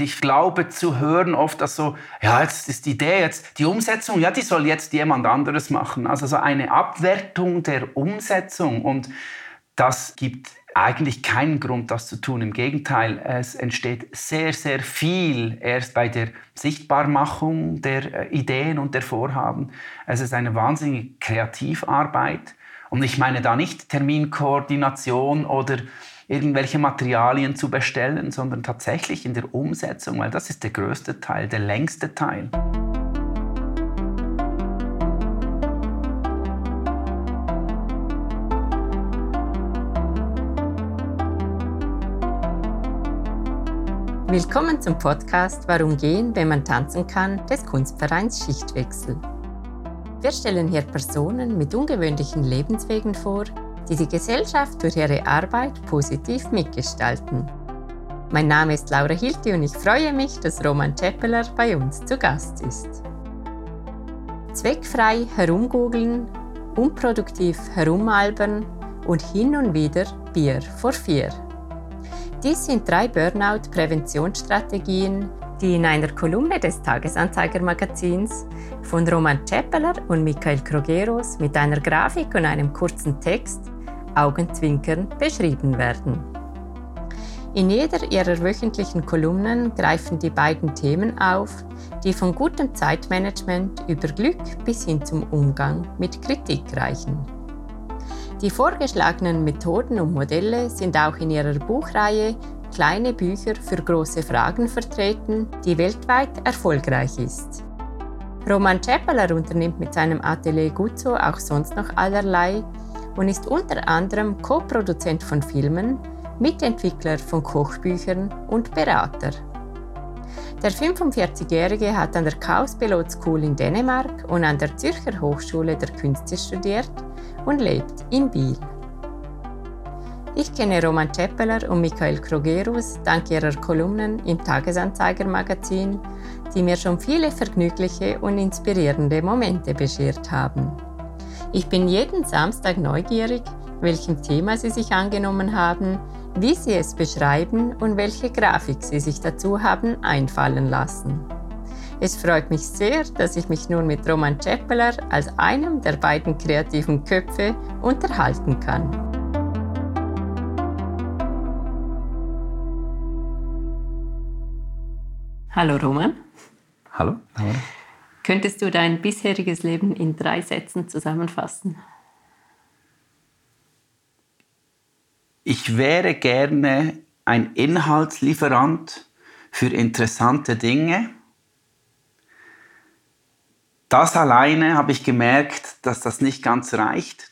Ich glaube zu hören oft, dass so, ja, jetzt ist die Idee, jetzt die Umsetzung, ja, die soll jetzt jemand anderes machen. Also so eine Abwertung der Umsetzung und das gibt eigentlich keinen Grund, das zu tun. Im Gegenteil, es entsteht sehr, sehr viel erst bei der Sichtbarmachung der äh, Ideen und der Vorhaben. Es ist eine wahnsinnige Kreativarbeit. Und ich meine da nicht Terminkoordination oder irgendwelche Materialien zu bestellen, sondern tatsächlich in der Umsetzung, weil das ist der größte Teil, der längste Teil. Willkommen zum Podcast Warum gehen, wenn man tanzen kann, des Kunstvereins Schichtwechsel. Wir stellen hier Personen mit ungewöhnlichen Lebenswegen vor, die die Gesellschaft durch ihre Arbeit positiv mitgestalten. Mein Name ist Laura Hilti und ich freue mich, dass Roman Ceppeler bei uns zu Gast ist. Zweckfrei herumgoogeln, unproduktiv herumalbern und hin und wieder Bier vor vier. Dies sind drei Burnout-Präventionsstrategien, die in einer Kolumne des Tagesanzeiger-Magazins von Roman Ceppeler und Michael Krogeros mit einer Grafik und einem kurzen Text Augenzwinkern beschrieben werden. In jeder ihrer wöchentlichen Kolumnen greifen die beiden Themen auf, die von gutem Zeitmanagement über Glück bis hin zum Umgang mit Kritik reichen. Die vorgeschlagenen Methoden und Modelle sind auch in ihrer Buchreihe Kleine Bücher für große Fragen vertreten, die weltweit erfolgreich ist. Roman Ceppeler unternimmt mit seinem Atelier Guzzo auch sonst noch allerlei und ist unter anderem Co-Produzent von Filmen, Mitentwickler von Kochbüchern und Berater. Der 45-Jährige hat an der Chaos Pilot School in Dänemark und an der Zürcher Hochschule der Künste studiert und lebt in Biel. Ich kenne Roman Ceppeler und Michael Krogerus dank ihrer Kolumnen im Tagesanzeiger Magazin, die mir schon viele vergnügliche und inspirierende Momente beschert haben. Ich bin jeden Samstag neugierig, welchem Thema sie sich angenommen haben, wie sie es beschreiben und welche Grafik sie sich dazu haben einfallen lassen. Es freut mich sehr, dass ich mich nun mit Roman Ceppeler als einem der beiden kreativen Köpfe unterhalten kann. Hallo Roman. Hallo. Hallo. Könntest du dein bisheriges Leben in drei Sätzen zusammenfassen? Ich wäre gerne ein Inhaltslieferant für interessante Dinge das alleine habe ich gemerkt, dass das nicht ganz reicht.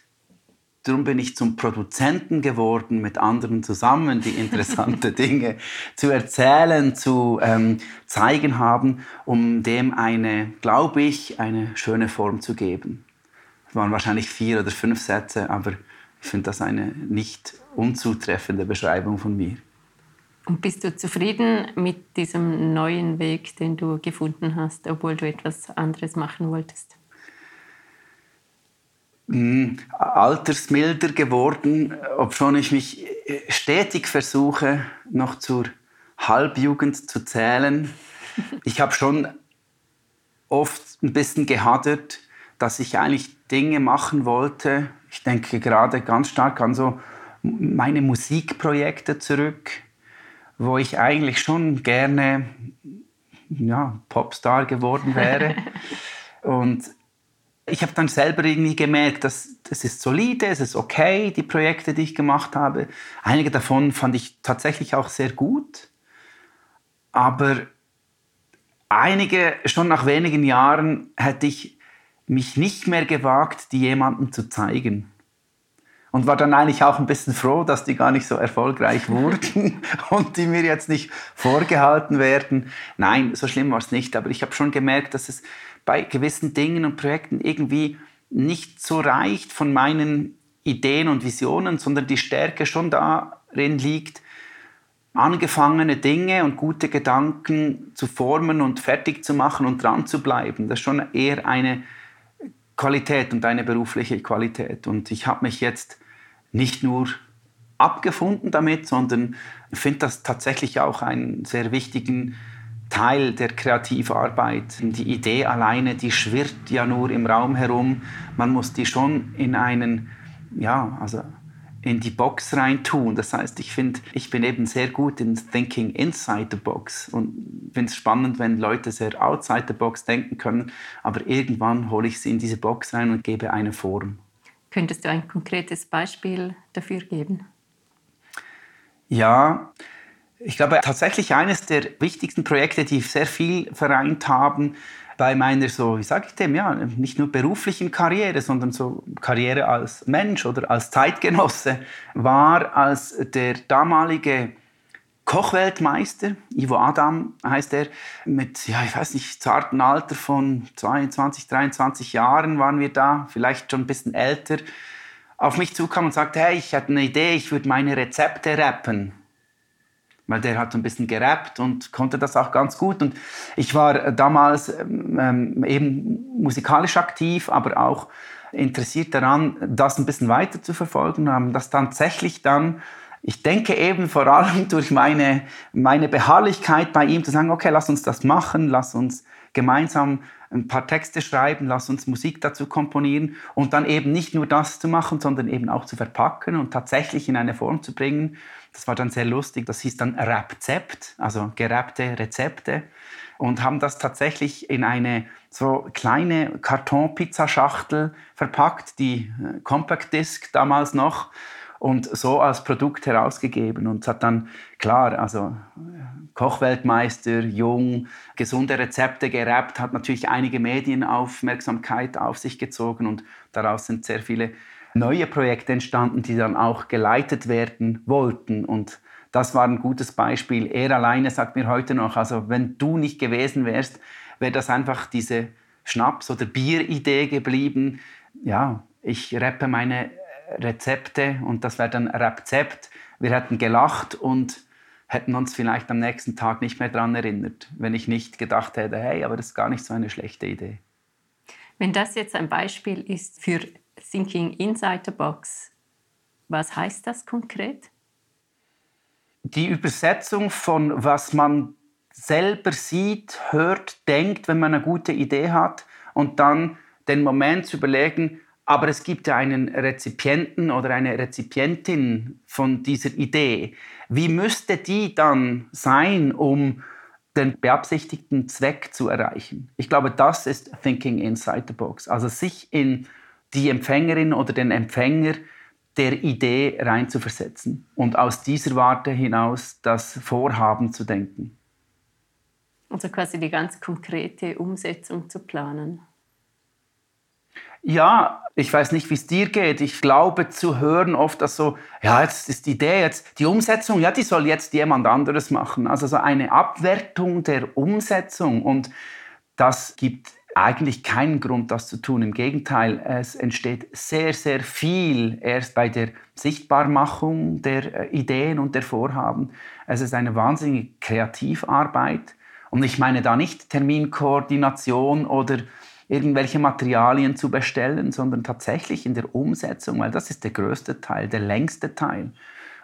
Darum bin ich zum Produzenten geworden, mit anderen zusammen die interessante Dinge zu erzählen, zu ähm, zeigen haben, um dem eine, glaube ich, eine schöne Form zu geben. Es waren wahrscheinlich vier oder fünf Sätze, aber ich finde das eine nicht unzutreffende Beschreibung von mir. Und bist du zufrieden mit diesem neuen Weg, den du gefunden hast, obwohl du etwas anderes machen wolltest? Mm, altersmilder geworden, obschon ich mich stetig versuche, noch zur Halbjugend zu zählen. Ich habe schon oft ein bisschen gehadert, dass ich eigentlich Dinge machen wollte. Ich denke gerade ganz stark an so meine Musikprojekte zurück wo ich eigentlich schon gerne ja, Popstar geworden wäre. und ich habe dann selber irgendwie gemerkt, dass das ist solide, es ist okay, die Projekte, die ich gemacht habe. Einige davon fand ich tatsächlich auch sehr gut. Aber einige, schon nach wenigen Jahren, hätte ich mich nicht mehr gewagt, die jemandem zu zeigen und war dann eigentlich auch ein bisschen froh, dass die gar nicht so erfolgreich wurden und die mir jetzt nicht vorgehalten werden. Nein, so schlimm war es nicht, aber ich habe schon gemerkt, dass es bei gewissen Dingen und Projekten irgendwie nicht so reicht von meinen Ideen und Visionen, sondern die Stärke schon darin liegt, angefangene Dinge und gute Gedanken zu formen und fertig zu machen und dran zu bleiben. Das ist schon eher eine Qualität und eine berufliche Qualität. Und ich habe mich jetzt nicht nur abgefunden damit, sondern finde das tatsächlich auch einen sehr wichtigen Teil der Kreativarbeit. Die Idee alleine, die schwirrt ja nur im Raum herum. Man muss die schon in einen, ja, also in die Box rein tun. Das heißt, ich finde, ich bin eben sehr gut in Thinking inside the box und finde es spannend, wenn Leute sehr outside the box denken können, aber irgendwann hole ich sie in diese Box rein und gebe eine Form. Könntest du ein konkretes Beispiel dafür geben? Ja, ich glaube tatsächlich eines der wichtigsten Projekte, die sehr viel vereint haben, bei meiner so, wie sage ich dem, ja, nicht nur beruflichen Karriere, sondern so Karriere als Mensch oder als Zeitgenosse, war, als der damalige Kochweltmeister, Ivo Adam heißt er, mit, ja, ich weiß nicht, zarten Alter von 22, 23 Jahren waren wir da, vielleicht schon ein bisschen älter, auf mich zukam und sagte, hey, ich hatte eine Idee, ich würde meine Rezepte rappen weil der hat so ein bisschen gerappt und konnte das auch ganz gut. Und ich war damals ähm, eben musikalisch aktiv, aber auch interessiert daran, das ein bisschen weiter zu verfolgen. Haben das tatsächlich dann, ich denke eben vor allem durch meine, meine Beharrlichkeit bei ihm zu sagen, okay, lass uns das machen, lass uns gemeinsam ein paar Texte schreiben, lass uns Musik dazu komponieren und dann eben nicht nur das zu machen, sondern eben auch zu verpacken und tatsächlich in eine Form zu bringen, das war dann sehr lustig. Das hieß dann Rapzept, also gerappte Rezepte. Und haben das tatsächlich in eine so kleine Kartonpizzaschachtel verpackt, die äh, Compact Disc damals noch, und so als Produkt herausgegeben. Und es hat dann, klar, also Kochweltmeister, jung, gesunde Rezepte gerappt, hat natürlich einige Medienaufmerksamkeit auf sich gezogen und daraus sind sehr viele neue Projekte entstanden, die dann auch geleitet werden wollten. Und das war ein gutes Beispiel. Er alleine sagt mir heute noch, also wenn du nicht gewesen wärst, wäre das einfach diese Schnaps- oder Bieridee geblieben. Ja, ich rappe meine Rezepte und das wäre dann Rezept. Wir hätten gelacht und hätten uns vielleicht am nächsten Tag nicht mehr daran erinnert, wenn ich nicht gedacht hätte, hey, aber das ist gar nicht so eine schlechte Idee. Wenn das jetzt ein Beispiel ist für Thinking Inside the Box. Was heißt das konkret? Die Übersetzung von was man selber sieht, hört, denkt, wenn man eine gute Idee hat und dann den Moment zu überlegen, aber es gibt ja einen Rezipienten oder eine Rezipientin von dieser Idee. Wie müsste die dann sein, um den beabsichtigten Zweck zu erreichen? Ich glaube, das ist Thinking Inside the Box. Also sich in die Empfängerin oder den Empfänger der Idee reinzuversetzen und aus dieser Warte hinaus das Vorhaben zu denken. Also quasi die ganz konkrete Umsetzung zu planen. Ja, ich weiß nicht, wie es dir geht. Ich glaube zu hören oft, dass so, ja, jetzt ist die Idee, jetzt die Umsetzung, ja, die soll jetzt jemand anderes machen. Also so eine Abwertung der Umsetzung und das gibt eigentlich keinen Grund, das zu tun. Im Gegenteil, es entsteht sehr, sehr viel erst bei der Sichtbarmachung der äh, Ideen und der Vorhaben. Es ist eine wahnsinnige Kreativarbeit. Und ich meine da nicht Terminkoordination oder irgendwelche Materialien zu bestellen, sondern tatsächlich in der Umsetzung, weil das ist der größte Teil, der längste Teil.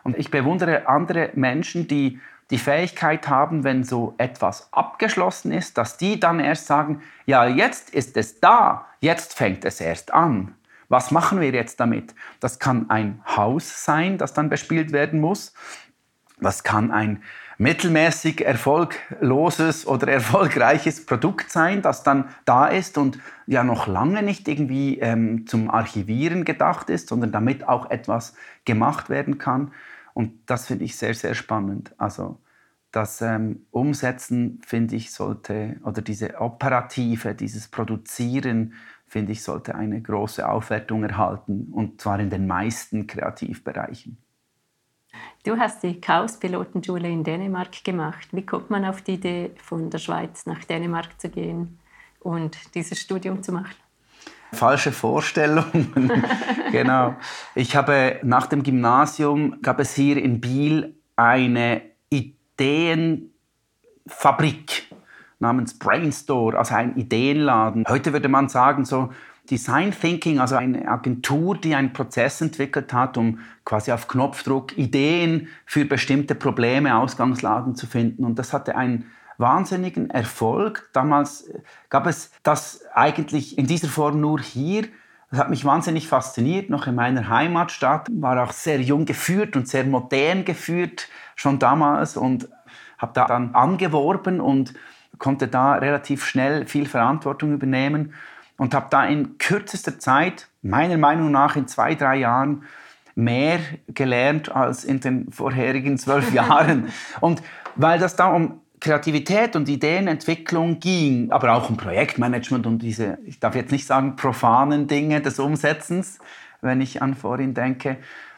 Und ich bewundere andere Menschen, die die Fähigkeit haben, wenn so etwas abgeschlossen ist, dass die dann erst sagen, ja, jetzt ist es da, jetzt fängt es erst an. Was machen wir jetzt damit? Das kann ein Haus sein, das dann bespielt werden muss. Das kann ein mittelmäßig erfolgloses oder erfolgreiches Produkt sein, das dann da ist und ja noch lange nicht irgendwie ähm, zum Archivieren gedacht ist, sondern damit auch etwas gemacht werden kann. Und das finde ich sehr, sehr spannend. Also das ähm, Umsetzen, finde ich, sollte, oder diese Operative, dieses Produzieren, finde ich, sollte eine große Aufwertung erhalten. Und zwar in den meisten Kreativbereichen. Du hast die Chaos-Pilotenschule in Dänemark gemacht. Wie kommt man auf die Idee, von der Schweiz nach Dänemark zu gehen und dieses Studium zu machen? falsche Vorstellungen. genau. Ich habe nach dem Gymnasium gab es hier in Biel eine Ideenfabrik namens Brainstore, also ein Ideenladen. Heute würde man sagen so Design Thinking, also eine Agentur, die einen Prozess entwickelt hat, um quasi auf Knopfdruck Ideen für bestimmte Probleme, Ausgangslagen zu finden. Und das hatte einen wahnsinnigen Erfolg. Damals gab es das eigentlich in dieser Form nur hier. Das hat mich wahnsinnig fasziniert, noch in meiner Heimatstadt. War auch sehr jung geführt und sehr modern geführt, schon damals. Und habe da dann angeworben und konnte da relativ schnell viel Verantwortung übernehmen. Und habe da in kürzester Zeit, meiner Meinung nach in zwei, drei Jahren, mehr gelernt als in den vorherigen zwölf Jahren. Und weil das da um Kreativität und Ideenentwicklung ging, aber auch um Projektmanagement und diese, ich darf jetzt nicht sagen, profanen Dinge des Umsetzens, wenn ich an vorhin denke,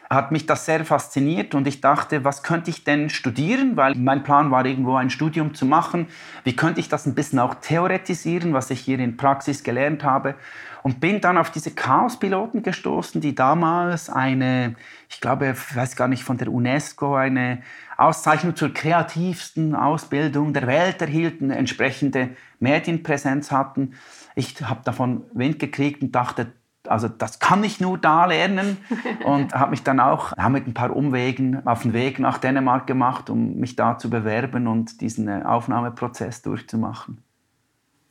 hat mich das sehr fasziniert und ich dachte, was könnte ich denn studieren, weil mein Plan war irgendwo ein Studium zu machen. Wie könnte ich das ein bisschen auch theoretisieren, was ich hier in Praxis gelernt habe und bin dann auf diese Chaos-Piloten gestoßen, die damals eine, ich glaube, ich weiß gar nicht, von der UNESCO eine Auszeichnung zur kreativsten Ausbildung der Welt erhielten, entsprechende Medienpräsenz hatten. Ich habe davon Wind gekriegt und dachte, also das kann ich nur da lernen und habe mich dann auch mit ein paar Umwegen auf den Weg nach Dänemark gemacht, um mich da zu bewerben und diesen äh, Aufnahmeprozess durchzumachen.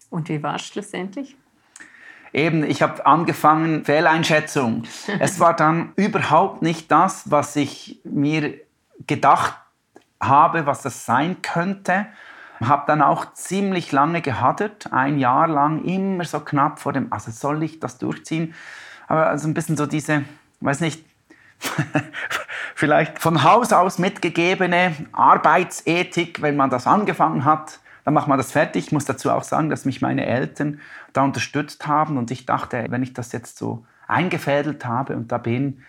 Und wie war es schlussendlich? Eben, ich habe angefangen, Fehleinschätzung. es war dann überhaupt nicht das, was ich mir gedacht habe, was das sein könnte. Habe dann auch ziemlich lange gehadert, ein Jahr lang immer so knapp vor dem, also soll ich das durchziehen? Aber also ein bisschen so diese, weiß nicht, vielleicht von Haus aus mitgegebene Arbeitsethik, wenn man das angefangen hat, dann macht man das fertig. Ich muss dazu auch sagen, dass mich meine Eltern da unterstützt haben und ich dachte, wenn ich das jetzt so eingefädelt habe und da bin,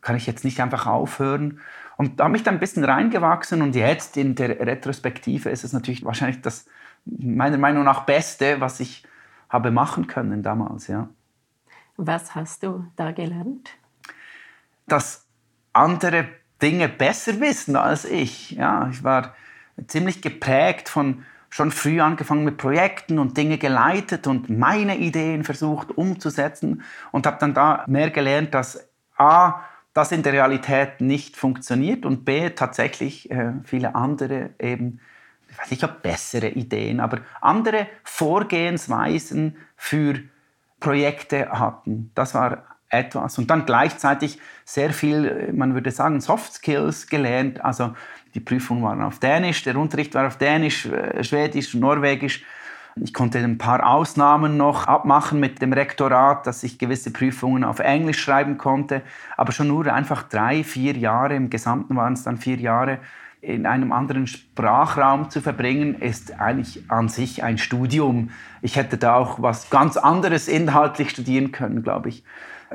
kann ich jetzt nicht einfach aufhören. Und da habe ich dann ein bisschen reingewachsen und jetzt in der Retrospektive ist es natürlich wahrscheinlich das meiner Meinung nach Beste, was ich habe machen können damals. Ja. Was hast du da gelernt? Dass andere Dinge besser wissen als ich. Ja, ich war ziemlich geprägt von schon früh angefangen mit Projekten und Dinge geleitet und meine Ideen versucht umzusetzen und habe dann da mehr gelernt, dass A, das in der Realität nicht funktioniert und B, tatsächlich äh, viele andere eben, ich weiß nicht, ob bessere Ideen, aber andere Vorgehensweisen für Projekte hatten. Das war etwas. Und dann gleichzeitig sehr viel, man würde sagen, Soft Skills gelernt. Also die Prüfungen waren auf Dänisch, der Unterricht war auf Dänisch, äh, Schwedisch, Norwegisch. Ich konnte ein paar Ausnahmen noch abmachen mit dem Rektorat, dass ich gewisse Prüfungen auf Englisch schreiben konnte. Aber schon nur einfach drei, vier Jahre, im Gesamten waren es dann vier Jahre, in einem anderen Sprachraum zu verbringen, ist eigentlich an sich ein Studium. Ich hätte da auch was ganz anderes inhaltlich studieren können, glaube ich.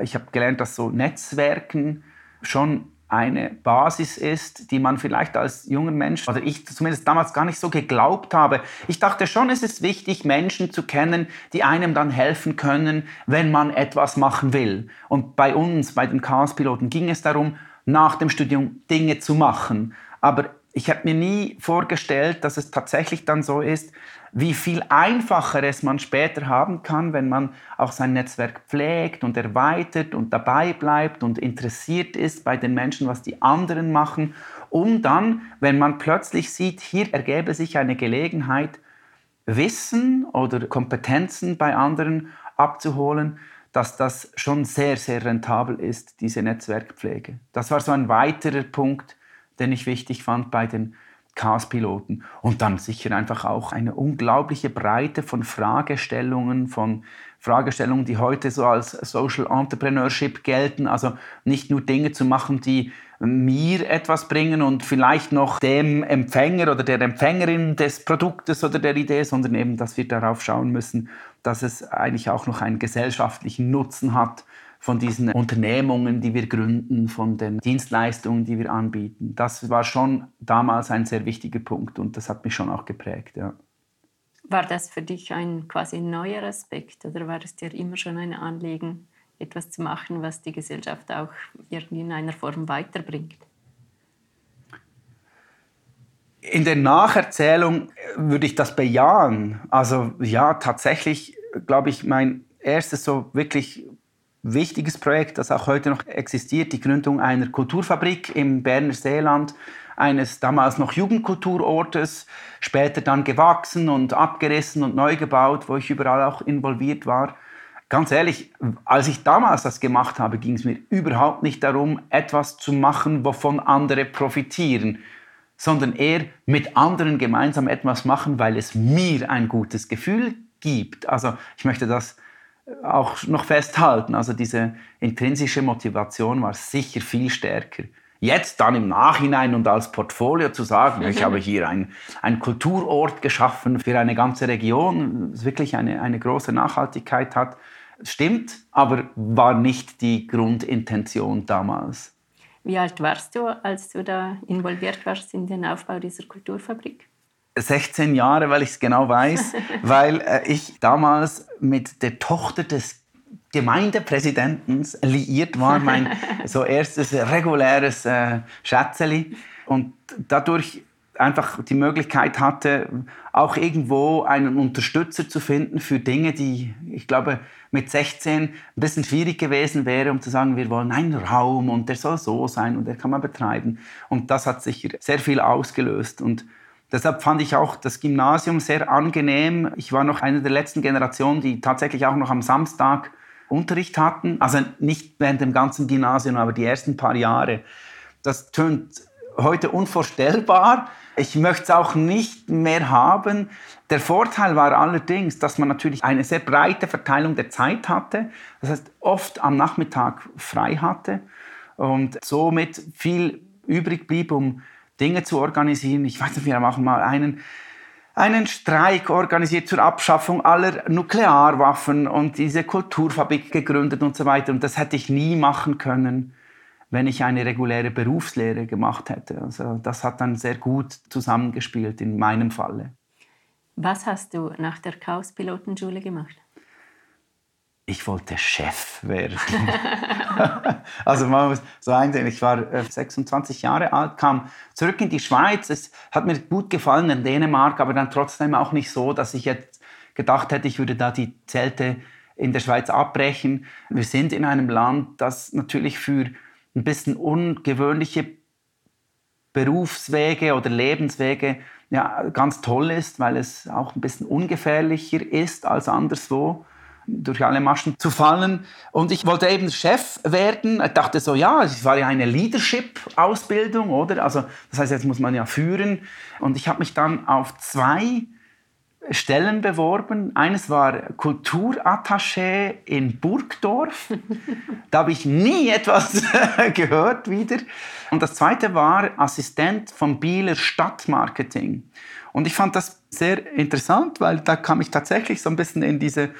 Ich habe gelernt, dass so Netzwerken schon eine Basis ist, die man vielleicht als junger Mensch, oder ich zumindest damals gar nicht so geglaubt habe. Ich dachte schon, es ist wichtig, Menschen zu kennen, die einem dann helfen können, wenn man etwas machen will. Und bei uns, bei den Chaos-Piloten, ging es darum, nach dem Studium Dinge zu machen. Aber ich habe mir nie vorgestellt, dass es tatsächlich dann so ist, wie viel einfacher es man später haben kann, wenn man auch sein Netzwerk pflegt und erweitert und dabei bleibt und interessiert ist bei den Menschen, was die anderen machen, um dann, wenn man plötzlich sieht, hier ergäbe sich eine Gelegenheit, Wissen oder Kompetenzen bei anderen abzuholen, dass das schon sehr, sehr rentabel ist, diese Netzwerkpflege. Das war so ein weiterer Punkt, den ich wichtig fand bei den Chaos-Piloten. Und dann sicher einfach auch eine unglaubliche Breite von Fragestellungen, von Fragestellungen, die heute so als Social Entrepreneurship gelten. Also nicht nur Dinge zu machen, die mir etwas bringen und vielleicht noch dem Empfänger oder der Empfängerin des Produktes oder der Idee, sondern eben, dass wir darauf schauen müssen, dass es eigentlich auch noch einen gesellschaftlichen Nutzen hat von diesen Unternehmungen, die wir gründen, von den Dienstleistungen, die wir anbieten. Das war schon damals ein sehr wichtiger Punkt und das hat mich schon auch geprägt. Ja. War das für dich ein quasi neuer Aspekt oder war es dir immer schon ein Anliegen, etwas zu machen, was die Gesellschaft auch irgendwie in einer Form weiterbringt? In der Nacherzählung würde ich das bejahen. Also ja, tatsächlich glaube ich, mein erstes so wirklich wichtiges Projekt, das auch heute noch existiert, die Gründung einer Kulturfabrik im Berner Seeland, eines damals noch Jugendkulturortes, später dann gewachsen und abgerissen und neu gebaut, wo ich überall auch involviert war. Ganz ehrlich, als ich damals das gemacht habe, ging es mir überhaupt nicht darum, etwas zu machen, wovon andere profitieren, sondern eher mit anderen gemeinsam etwas machen, weil es mir ein gutes Gefühl gibt. Also ich möchte das auch noch festhalten. Also diese intrinsische Motivation war sicher viel stärker. Jetzt dann im Nachhinein und als Portfolio zu sagen, ich habe hier einen Kulturort geschaffen für eine ganze Region, das wirklich eine, eine große Nachhaltigkeit hat, stimmt, aber war nicht die Grundintention damals. Wie alt warst du, als du da involviert warst in den Aufbau dieser Kulturfabrik? 16 Jahre, weil ich es genau weiß, weil äh, ich damals mit der Tochter des Gemeindepräsidenten liiert war, mein so erstes reguläres äh, Schätzeli. Und dadurch einfach die Möglichkeit hatte, auch irgendwo einen Unterstützer zu finden für Dinge, die, ich glaube, mit 16 ein bisschen schwierig gewesen wäre, um zu sagen, wir wollen einen Raum und der soll so sein und der kann man betreiben. Und das hat sicher sehr viel ausgelöst. Und deshalb fand ich auch das Gymnasium sehr angenehm. Ich war noch eine der letzten Generationen, die tatsächlich auch noch am Samstag Unterricht hatten. Also nicht während dem ganzen Gymnasium, aber die ersten paar Jahre. Das tönt heute unvorstellbar. Ich möchte es auch nicht mehr haben. Der Vorteil war allerdings, dass man natürlich eine sehr breite Verteilung der Zeit hatte. Das heißt, oft am Nachmittag frei hatte und somit viel übrig blieb, um Dinge zu organisieren. Ich weiß nicht, wir haben auch mal einen, einen Streik organisiert zur Abschaffung aller Nuklearwaffen und diese Kulturfabrik gegründet und so weiter. Und das hätte ich nie machen können, wenn ich eine reguläre Berufslehre gemacht hätte. Also das hat dann sehr gut zusammengespielt in meinem Falle. Was hast du nach der Chaos-Pilotenschule gemacht? Ich wollte Chef werden. also man muss so einsehen, ich war 26 äh, Jahre alt, kam zurück in die Schweiz. Es hat mir gut gefallen in Dänemark, aber dann trotzdem auch nicht so, dass ich jetzt gedacht hätte, ich würde da die Zelte in der Schweiz abbrechen. Wir sind in einem Land, das natürlich für ein bisschen ungewöhnliche Berufswege oder Lebenswege ja, ganz toll ist, weil es auch ein bisschen ungefährlicher ist als anderswo durch alle Maschen zu fallen. Und ich wollte eben Chef werden. Ich dachte so, ja, es war ja eine Leadership-Ausbildung, oder? Also das heißt, jetzt muss man ja führen. Und ich habe mich dann auf zwei Stellen beworben. Eines war Kulturattaché in Burgdorf. da habe ich nie etwas gehört wieder. Und das zweite war Assistent vom Bieler Stadtmarketing. Und ich fand das sehr interessant, weil da kam ich tatsächlich so ein bisschen in diese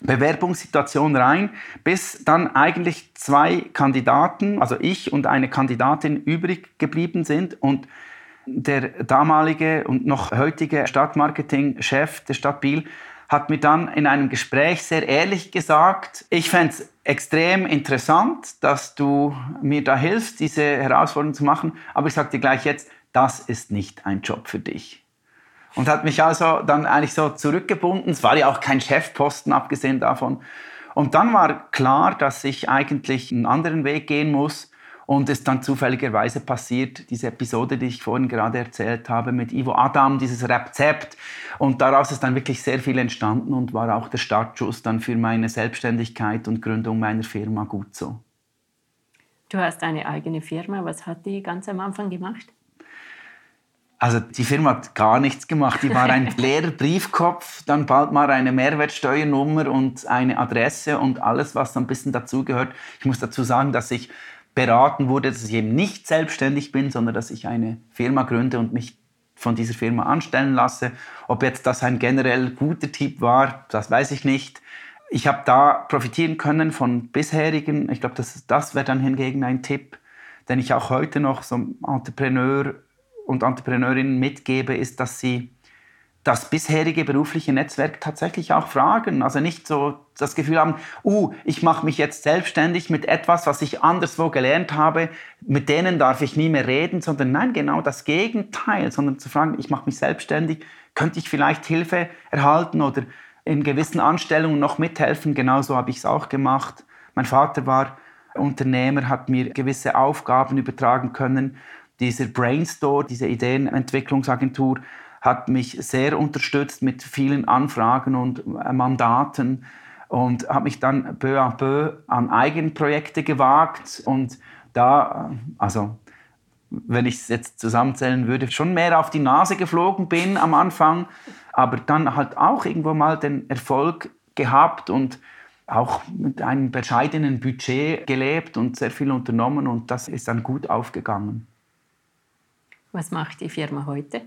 Bewerbungssituation rein, bis dann eigentlich zwei Kandidaten, also ich und eine Kandidatin übrig geblieben sind und der damalige und noch heutige Stadtmarketing-Chef der Stadt Biel hat mir dann in einem Gespräch sehr ehrlich gesagt, ich fände es extrem interessant, dass du mir da hilfst, diese Herausforderung zu machen, aber ich sage dir gleich jetzt, das ist nicht ein Job für dich. Und hat mich also dann eigentlich so zurückgebunden. Es war ja auch kein Chefposten, abgesehen davon. Und dann war klar, dass ich eigentlich einen anderen Weg gehen muss und es dann zufälligerweise passiert, diese Episode, die ich vorhin gerade erzählt habe, mit Ivo Adam, dieses Rezept. Und daraus ist dann wirklich sehr viel entstanden und war auch der Startschuss dann für meine Selbstständigkeit und Gründung meiner Firma gut so. Du hast eine eigene Firma. Was hat die ganz am Anfang gemacht? Also die Firma hat gar nichts gemacht. Die war ein leerer Briefkopf, dann bald mal eine Mehrwertsteuernummer und eine Adresse und alles, was so ein bisschen dazugehört. Ich muss dazu sagen, dass ich beraten wurde, dass ich eben nicht selbstständig bin, sondern dass ich eine Firma gründe und mich von dieser Firma anstellen lasse. Ob jetzt das ein generell guter Tipp war, das weiß ich nicht. Ich habe da profitieren können von bisherigen. Ich glaube, das, das wäre dann hingegen ein Tipp, den ich auch heute noch so Entrepreneur und Entrepreneurinnen mitgebe, ist, dass sie das bisherige berufliche Netzwerk tatsächlich auch fragen. Also nicht so das Gefühl haben, uh, ich mache mich jetzt selbstständig mit etwas, was ich anderswo gelernt habe, mit denen darf ich nie mehr reden, sondern nein, genau das Gegenteil, sondern zu fragen, ich mache mich selbstständig, könnte ich vielleicht Hilfe erhalten oder in gewissen Anstellungen noch mithelfen. Genauso habe ich es auch gemacht. Mein Vater war Unternehmer, hat mir gewisse Aufgaben übertragen können Dieser Brainstorm, diese Ideenentwicklungsagentur, hat mich sehr unterstützt mit vielen Anfragen und äh, Mandaten und habe mich dann peu à peu an Eigenprojekte gewagt und da, äh, also wenn ich es jetzt zusammenzählen würde, schon mehr auf die Nase geflogen bin am Anfang, aber dann halt auch irgendwo mal den Erfolg gehabt und auch mit einem bescheidenen Budget gelebt und sehr viel unternommen und das ist dann gut aufgegangen. Was macht die Firma heute?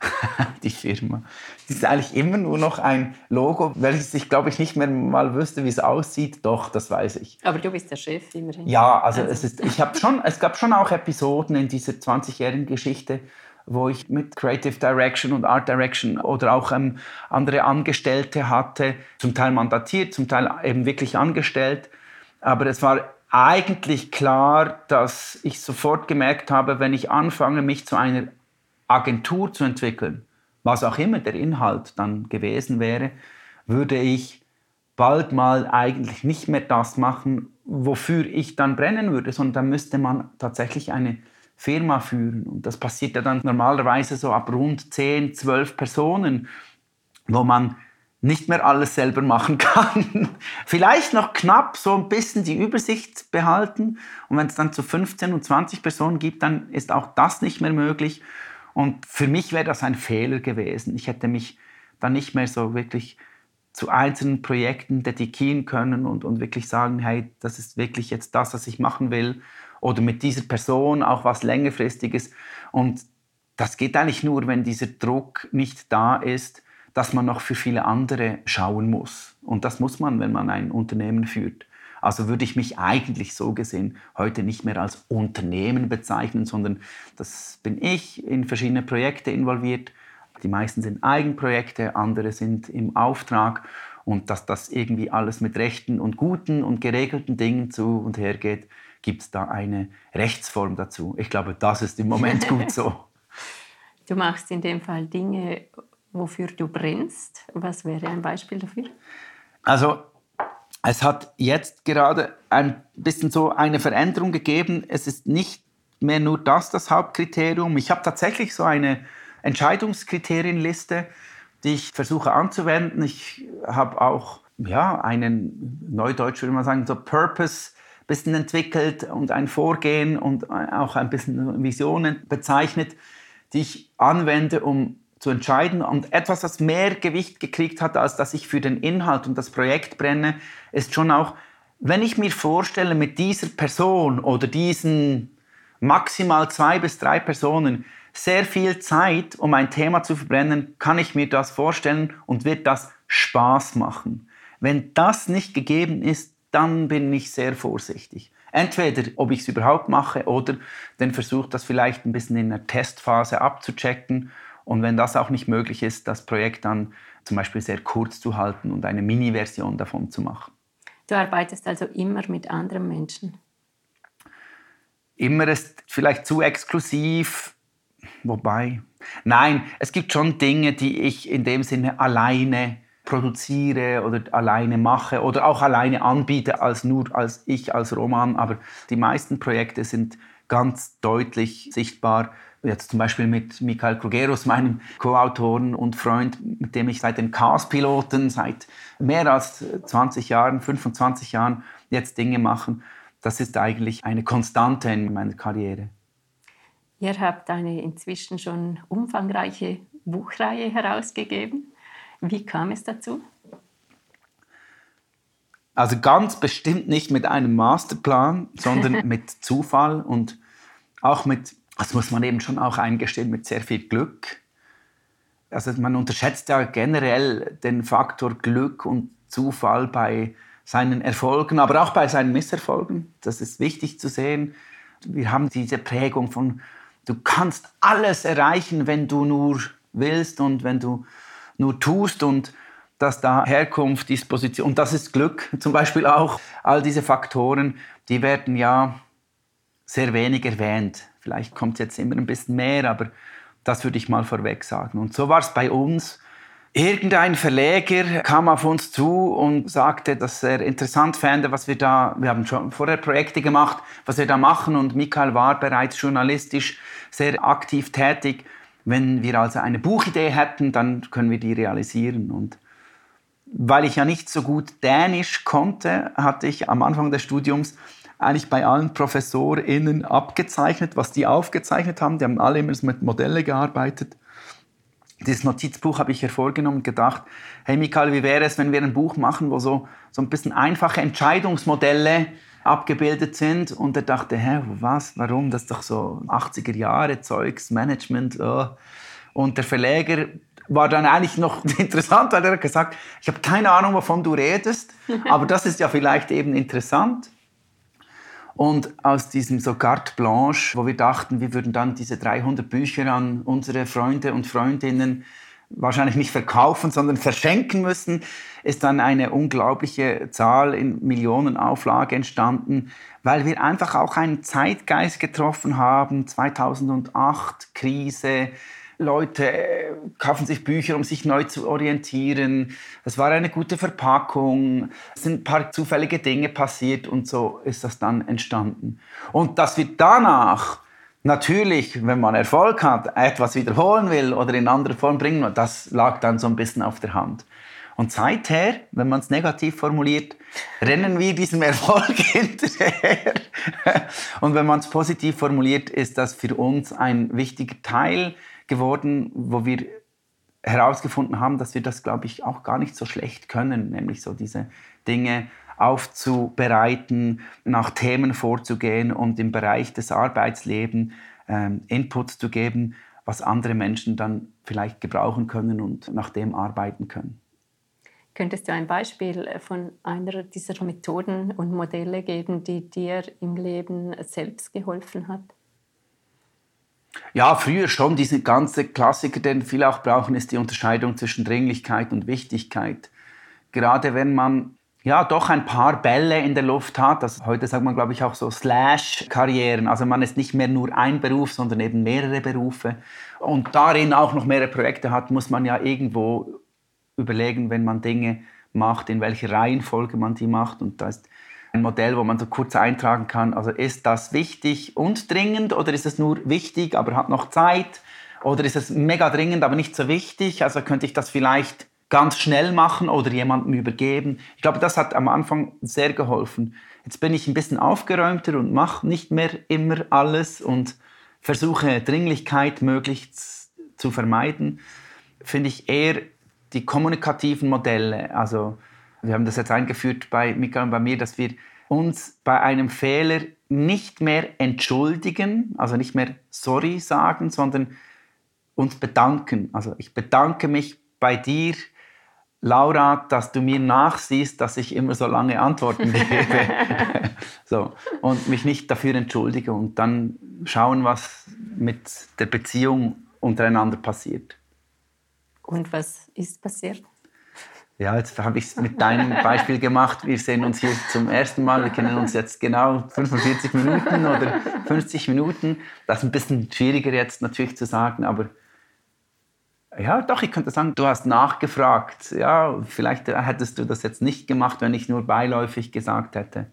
die Firma. Das ist eigentlich immer nur noch ein Logo, welches ich glaube ich nicht mehr mal wüsste, wie es aussieht. Doch, das weiß ich. Aber du bist der Chef immerhin. Ja, also, also. Es, ist, ich schon, es gab schon auch Episoden in dieser 20-jährigen Geschichte, wo ich mit Creative Direction und Art Direction oder auch ähm, andere Angestellte hatte, zum Teil mandatiert, zum Teil eben wirklich angestellt. Aber es war eigentlich klar, dass ich sofort gemerkt habe, wenn ich anfange, mich zu einer Agentur zu entwickeln, was auch immer der Inhalt dann gewesen wäre, würde ich bald mal eigentlich nicht mehr das machen, wofür ich dann brennen würde, sondern dann müsste man tatsächlich eine Firma führen. Und das passiert ja dann normalerweise so ab rund 10, 12 Personen, wo man nicht mehr alles selber machen kann. Vielleicht noch knapp so ein bisschen die Übersicht behalten. Und wenn es dann zu 15 und 20 Personen gibt, dann ist auch das nicht mehr möglich. Und für mich wäre das ein Fehler gewesen. Ich hätte mich dann nicht mehr so wirklich zu einzelnen Projekten dedikieren können und, und wirklich sagen, hey, das ist wirklich jetzt das, was ich machen will. Oder mit dieser Person auch was längerfristiges. Und das geht eigentlich nur, wenn dieser Druck nicht da ist, dass man noch für viele andere schauen muss. Und das muss man, wenn man ein Unternehmen führt. Also würde ich mich eigentlich so gesehen heute nicht mehr als Unternehmen bezeichnen, sondern das bin ich in verschiedene Projekte involviert. Die meisten sind Eigenprojekte, andere sind im Auftrag. Und dass das irgendwie alles mit rechten und guten und geregelten Dingen zu und her geht, gibt es da eine Rechtsform dazu. Ich glaube, das ist im Moment gut so. Du machst in dem Fall Dinge, wofür du brennst. Was wäre ein Beispiel dafür? Also es hat jetzt gerade ein bisschen so eine Veränderung gegeben. Es ist nicht mehr nur das das Hauptkriterium. Ich habe tatsächlich so eine Entscheidungskriterienliste, die ich versuche anzuwenden. Ich habe auch ja, einen, neudeutsch würde man sagen, so Purpose bisschen entwickelt und ein Vorgehen und auch ein bisschen Visionen bezeichnet, die ich anwende, um zu entscheiden. Und etwas, das mehr Gewicht gekriegt hat, als dass ich für den Inhalt und das Projekt brenne, ist schon auch, wenn ich mir vorstelle, mit dieser Person oder diesen maximal zwei bis drei Personen sehr viel Zeit, um ein Thema zu verbrennen, kann ich mir das vorstellen und wird das Spaß machen. Wenn das nicht gegeben ist, dann bin ich sehr vorsichtig. Entweder, ob ich es überhaupt mache oder den Versuch, das vielleicht ein bisschen in der Testphase abzuchecken und wenn das auch nicht möglich ist, das Projekt dann zum Beispiel sehr kurz zu halten und eine Mini-Version davon zu machen. Du arbeitest also immer mit anderen Menschen? Immer ist vielleicht zu exklusiv, wobei. Nein, es gibt schon Dinge, die ich in dem Sinne alleine produziere oder alleine mache oder auch alleine anbiete als nur als ich als Roman. Aber die meisten Projekte sind ganz deutlich sichtbar jetzt zum Beispiel mit Michael Krugerus, meinem Co-Autoren und Freund, mit dem ich seit den Chaos-Piloten, seit mehr als 20 Jahren, 25 Jahren jetzt Dinge machen. Das ist eigentlich eine Konstante in meiner Karriere. Ihr habt eine inzwischen schon umfangreiche Buchreihe herausgegeben. Wie kam es dazu? Also ganz bestimmt nicht mit einem Masterplan, sondern mit Zufall und auch mit das muss man eben schon auch eingestehen mit sehr viel Glück. Also man unterschätzt ja generell den Faktor Glück und Zufall bei seinen Erfolgen, aber auch bei seinen Misserfolgen. Das ist wichtig zu sehen. Wir haben diese Prägung von, du kannst alles erreichen, wenn du nur willst und wenn du nur tust und dass da Herkunft, Disposition, und das ist Glück zum Beispiel auch, all diese Faktoren, die werden ja sehr wenig erwähnt. Vielleicht kommt es jetzt immer ein bisschen mehr, aber das würde ich mal vorweg sagen. Und so war es bei uns. Irgendein Verleger kam auf uns zu und sagte, dass er interessant fände, was wir da, wir haben schon vorher Projekte gemacht, was wir da machen und Michael war bereits journalistisch sehr aktiv tätig. Wenn wir also eine Buchidee hätten, dann können wir die realisieren. Und weil ich ja nicht so gut Dänisch konnte, hatte ich am Anfang des Studiums eigentlich bei allen ProfessorInnen abgezeichnet, was die aufgezeichnet haben. Die haben alle immer mit Modelle gearbeitet. Dieses Notizbuch habe ich hervorgenommen und gedacht, hey Michael, wie wäre es, wenn wir ein Buch machen, wo so, so ein bisschen einfache Entscheidungsmodelle abgebildet sind. Und er dachte, hä, was, warum, das ist doch so 80er Jahre Zeugs, Management. Oh. Und der Verleger war dann eigentlich noch interessant, weil er hat gesagt, ich habe keine Ahnung, wovon du redest, aber das ist ja vielleicht eben interessant. Und aus diesem so carte blanche, wo wir dachten, wir würden dann diese 300 Bücher an unsere Freunde und Freundinnen wahrscheinlich nicht verkaufen, sondern verschenken müssen, ist dann eine unglaubliche Zahl in Millionenauflage entstanden, weil wir einfach auch einen Zeitgeist getroffen haben, 2008 Krise, Leute äh, kaufen sich Bücher, um sich neu zu orientieren. Es war eine gute Verpackung. Es sind ein paar zufällige Dinge passiert und so ist das dann entstanden. Und dass wir danach natürlich, wenn man Erfolg hat, etwas wiederholen will oder in andere Form bringen, das lag dann so ein bisschen auf der Hand. Und seither, wenn man es negativ formuliert, rennen wir diesem Erfolg hinterher. Und wenn man es positiv formuliert, ist das für uns ein wichtiger Teil geworden, wo wir herausgefunden haben, dass wir das, glaube ich, auch gar nicht so schlecht können, nämlich so diese Dinge aufzubereiten, nach Themen vorzugehen und im Bereich des Arbeitslebens ähm, Input zu geben, was andere Menschen dann vielleicht gebrauchen können und nach dem arbeiten können. Könntest du ein Beispiel von einer dieser Methoden und Modelle geben, die dir im Leben selbst geholfen hat? Ja, früher schon. Diese ganze Klassiker, den viele auch brauchen, ist die Unterscheidung zwischen Dringlichkeit und Wichtigkeit. Gerade wenn man ja doch ein paar Bälle in der Luft hat, also heute sagt man, glaube ich, auch so Slash-Karrieren. Also man ist nicht mehr nur ein Beruf, sondern eben mehrere Berufe. Und darin auch noch mehrere Projekte hat, muss man ja irgendwo überlegen, wenn man Dinge macht, in welcher Reihenfolge man die macht. Und da ist ein Modell, wo man so kurz eintragen kann, also ist das wichtig und dringend oder ist es nur wichtig, aber hat noch Zeit? Oder ist es mega dringend, aber nicht so wichtig? Also könnte ich das vielleicht ganz schnell machen oder jemandem übergeben. Ich glaube, das hat am Anfang sehr geholfen. Jetzt bin ich ein bisschen aufgeräumter und mache nicht mehr immer alles und versuche Dringlichkeit möglichst zu vermeiden. Finde ich eher die kommunikativen Modelle, also wir haben das jetzt eingeführt bei Mika und bei mir, dass wir uns bei einem Fehler nicht mehr entschuldigen, also nicht mehr sorry sagen, sondern uns bedanken. Also ich bedanke mich bei dir, Laura, dass du mir nachsiehst, dass ich immer so lange Antworten gebe. so, und mich nicht dafür entschuldige und dann schauen, was mit der Beziehung untereinander passiert. Und was ist passiert? Ja, jetzt habe ich es mit deinem Beispiel gemacht. Wir sehen uns hier zum ersten Mal. Wir kennen uns jetzt genau 45 Minuten oder 50 Minuten. Das ist ein bisschen schwieriger jetzt natürlich zu sagen, aber ja, doch, ich könnte sagen, du hast nachgefragt. Ja, vielleicht hättest du das jetzt nicht gemacht, wenn ich nur beiläufig gesagt hätte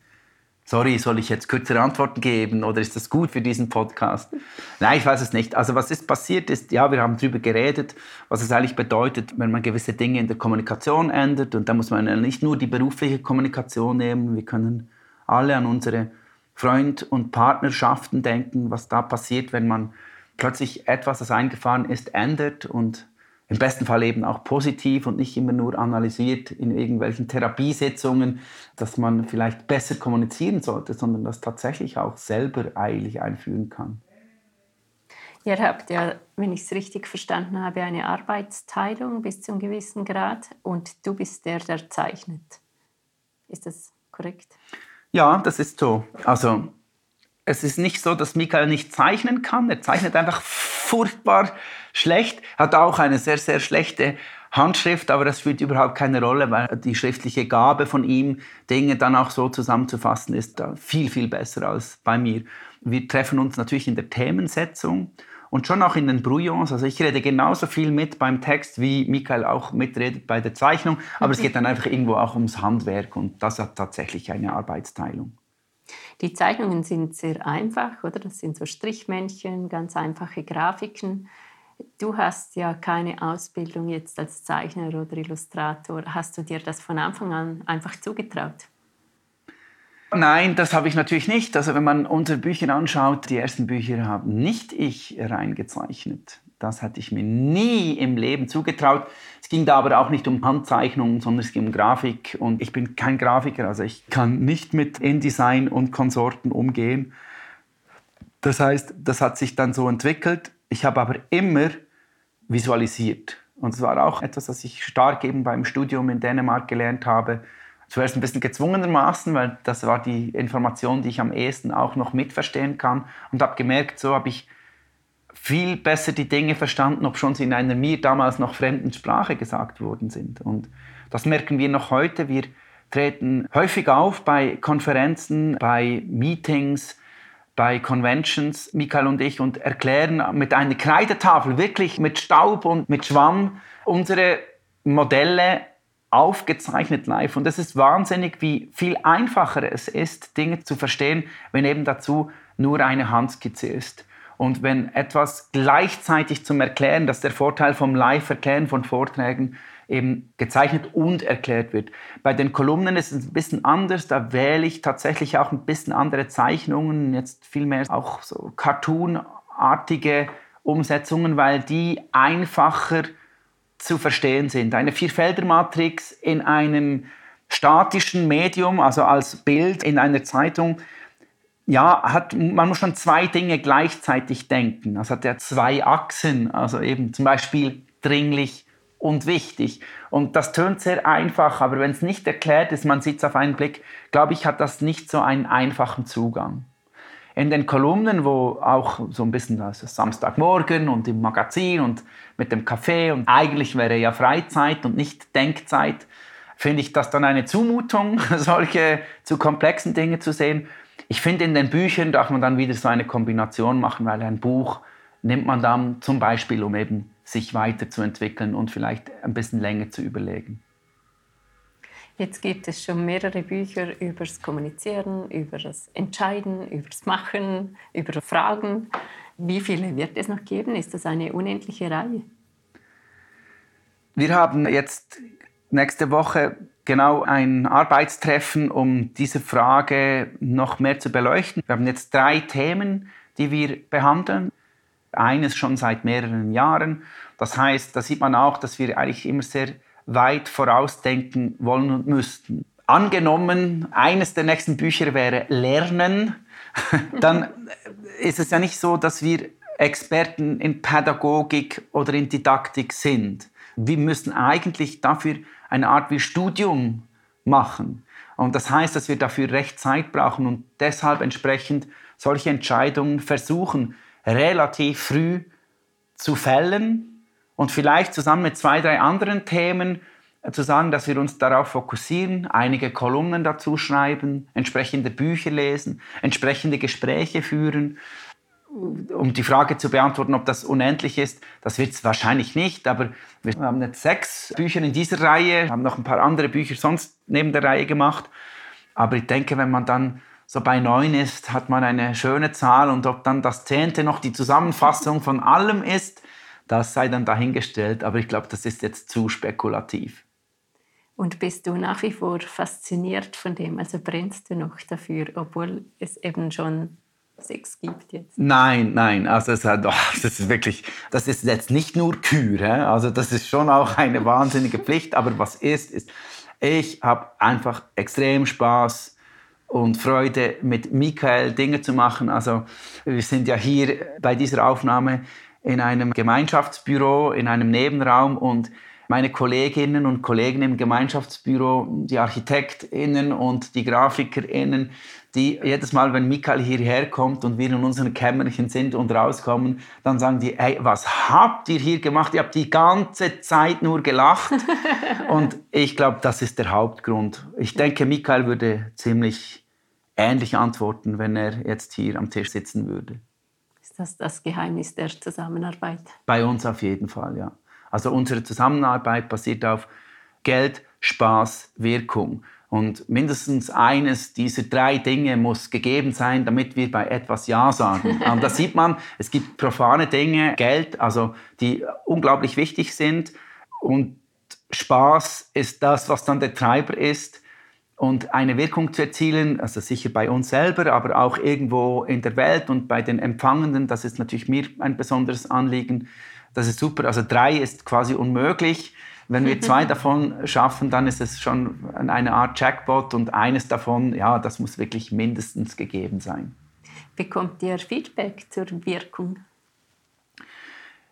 sorry, soll ich jetzt kürzere Antworten geben oder ist das gut für diesen Podcast? Nein, ich weiß es nicht. Also was ist passiert ist, ja, wir haben darüber geredet, was es eigentlich bedeutet, wenn man gewisse Dinge in der Kommunikation ändert und da muss man nicht nur die berufliche Kommunikation nehmen, wir können alle an unsere Freund- und Partnerschaften denken, was da passiert, wenn man plötzlich etwas, das eingefahren ist, ändert und im besten Fall eben auch positiv und nicht immer nur analysiert in irgendwelchen Therapiesitzungen, dass man vielleicht besser kommunizieren sollte, sondern das tatsächlich auch selber eilig einführen kann. Ihr habt ja, wenn ich es richtig verstanden habe, eine Arbeitsteilung bis zu einem gewissen Grad und du bist der, der zeichnet. Ist das korrekt? Ja, das ist so. Also es ist nicht so, dass Michael nicht zeichnen kann. Er zeichnet einfach furchtbar schlecht, hat auch eine sehr, sehr schlechte Handschrift, aber das spielt überhaupt keine Rolle, weil die schriftliche Gabe von ihm, Dinge dann auch so zusammenzufassen, ist viel, viel besser als bei mir. Wir treffen uns natürlich in der Themensetzung und schon auch in den Brouillons. Also ich rede genauso viel mit beim Text, wie Michael auch mitredet bei der Zeichnung. Aber es geht dann einfach irgendwo auch ums Handwerk und das hat tatsächlich eine Arbeitsteilung. Die Zeichnungen sind sehr einfach, oder? Das sind so Strichmännchen, ganz einfache Grafiken. Du hast ja keine Ausbildung jetzt als Zeichner oder Illustrator. Hast du dir das von Anfang an einfach zugetraut? Nein, das habe ich natürlich nicht. Also wenn man unsere Bücher anschaut, die ersten Bücher habe nicht ich reingezeichnet. Das hätte ich mir nie im Leben zugetraut. Es ging da aber auch nicht um Handzeichnungen, sondern es ging um Grafik. Und ich bin kein Grafiker, also ich kann nicht mit InDesign und Konsorten umgehen. Das heißt, das hat sich dann so entwickelt. Ich habe aber immer visualisiert. Und es war auch etwas, das ich stark eben beim Studium in Dänemark gelernt habe zuerst ein bisschen gezwungenermaßen, weil das war die Information, die ich am ehesten auch noch mitverstehen kann und habe gemerkt, so habe ich viel besser die Dinge verstanden, ob schon sie in einer mir damals noch fremden Sprache gesagt worden sind. Und das merken wir noch heute. Wir treten häufig auf bei Konferenzen, bei Meetings, bei Conventions, Michael und ich, und erklären mit einer Kreidetafel, wirklich mit Staub und mit Schwamm, unsere Modelle aufgezeichnet live. Und es ist wahnsinnig, wie viel einfacher es ist, Dinge zu verstehen, wenn eben dazu nur eine Handskizze ist. Und wenn etwas gleichzeitig zum Erklären, das ist der Vorteil vom Live-Erklären von Vorträgen, eben gezeichnet und erklärt wird. Bei den Kolumnen ist es ein bisschen anders, da wähle ich tatsächlich auch ein bisschen andere Zeichnungen, jetzt vielmehr auch so Cartoon-artige Umsetzungen, weil die einfacher zu verstehen sind. Eine Vierfeldermatrix in einem statischen Medium, also als Bild in einer Zeitung, ja, hat, man muss schon zwei Dinge gleichzeitig denken. Also hat er zwei Achsen, also eben zum Beispiel dringlich und wichtig. Und das tönt sehr einfach, aber wenn es nicht erklärt ist, man sieht es auf einen Blick, glaube ich, hat das nicht so einen einfachen Zugang in den Kolumnen, wo auch so ein bisschen das Samstagmorgen und im Magazin und mit dem Kaffee und eigentlich wäre ja Freizeit und nicht Denkzeit, finde ich das dann eine Zumutung, solche zu komplexen Dinge zu sehen. Ich finde, in den Büchern darf man dann wieder so eine Kombination machen, weil ein Buch nimmt man dann zum Beispiel, um eben sich weiterzuentwickeln und vielleicht ein bisschen länger zu überlegen. Jetzt gibt es schon mehrere Bücher über das Kommunizieren, über das Entscheiden, über das Machen, über Fragen. Wie viele wird es noch geben? Ist das eine unendliche Reihe? Wir haben jetzt nächste Woche genau ein Arbeitstreffen, um diese Frage noch mehr zu beleuchten. Wir haben jetzt drei Themen, die wir behandeln. Eines schon seit mehreren Jahren. Das heißt, da sieht man auch, dass wir eigentlich immer sehr weit vorausdenken wollen und müssten. Angenommen, eines der nächsten Bücher wäre Lernen, dann ist es ja nicht so, dass wir Experten in Pädagogik oder in Didaktik sind. Wir müssen eigentlich dafür eine Art wie Studium machen. Und das heißt, dass wir dafür recht Zeit brauchen und deshalb entsprechend solche Entscheidungen versuchen, relativ früh zu fällen und vielleicht zusammen mit zwei, drei anderen Themen äh, zu sagen, dass wir uns darauf fokussieren, einige Kolumnen dazu schreiben, entsprechende Bücher lesen, entsprechende Gespräche führen, um die Frage zu beantworten, ob das unendlich ist. Das wird es wahrscheinlich nicht, aber wir haben jetzt sechs Bücher in dieser Reihe, haben noch ein paar andere Bücher sonst neben der Reihe gemacht. Aber ich denke, wenn man dann so bei neun ist, hat man eine schöne Zahl und ob dann das zehnte noch die Zusammenfassung von allem ist, das sei dann dahingestellt, aber ich glaube, das ist jetzt zu spekulativ. Und bist du nach wie vor fasziniert von dem? Also brennst du noch dafür, obwohl es eben schon Sex gibt jetzt? Nein, nein. Also es hat, oh, das ist wirklich, das ist jetzt nicht nur Kür. Also das ist schon auch eine wahnsinnige Pflicht. Aber was ist, ist, ich habe einfach extrem Spaß und Freude, mit Michael Dinge zu machen. Also wir sind ja hier bei dieser Aufnahme in einem Gemeinschaftsbüro, in einem Nebenraum und meine Kolleginnen und Kollegen im Gemeinschaftsbüro, die ArchitektInnen und die GrafikerInnen, die jedes Mal, wenn Michael hierher kommt und wir in unseren Kämmerchen sind und rauskommen, dann sagen die, hey, was habt ihr hier gemacht? Ihr habt die ganze Zeit nur gelacht. und ich glaube, das ist der Hauptgrund. Ich denke, Michael würde ziemlich ähnlich antworten, wenn er jetzt hier am Tisch sitzen würde ist das das Geheimnis der Zusammenarbeit? Bei uns auf jeden Fall, ja. Also unsere Zusammenarbeit basiert auf Geld, Spaß, Wirkung. Und mindestens eines dieser drei Dinge muss gegeben sein, damit wir bei etwas Ja sagen. Und da sieht man, es gibt profane Dinge, Geld, also die unglaublich wichtig sind. Und Spaß ist das, was dann der Treiber ist. Und eine Wirkung zu erzielen, also sicher bei uns selber, aber auch irgendwo in der Welt und bei den Empfangenden, das ist natürlich mir ein besonderes Anliegen. Das ist super. Also drei ist quasi unmöglich. Wenn wir zwei davon schaffen, dann ist es schon eine Art Jackpot und eines davon, ja, das muss wirklich mindestens gegeben sein. Bekommt ihr Feedback zur Wirkung?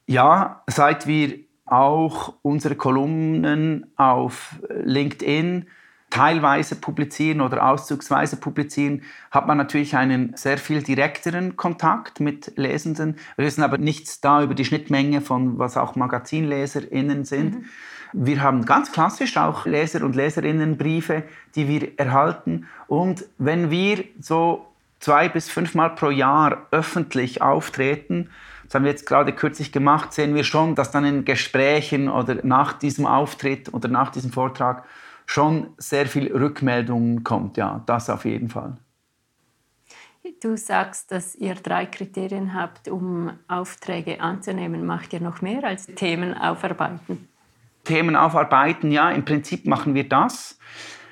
Ja, seit wir auch unsere Kolumnen auf LinkedIn teilweise publizieren oder auszugsweise publizieren, hat man natürlich einen sehr viel direkteren Kontakt mit Lesenden. Wir wissen aber nichts da über die Schnittmenge von was auch MagazinleserInnen sind. Mhm. Wir haben ganz klassisch auch Leser- und Leserinnenbriefe, die wir erhalten. Und wenn wir so zwei bis fünfmal pro Jahr öffentlich auftreten, das haben wir jetzt gerade kürzlich gemacht, sehen wir schon, dass dann in Gesprächen oder nach diesem Auftritt oder nach diesem Vortrag schon sehr viel Rückmeldungen kommt. Ja, das auf jeden Fall. Du sagst, dass ihr drei Kriterien habt, um Aufträge anzunehmen. Macht ihr noch mehr als Themen aufarbeiten? Themen aufarbeiten, ja, im Prinzip machen wir das.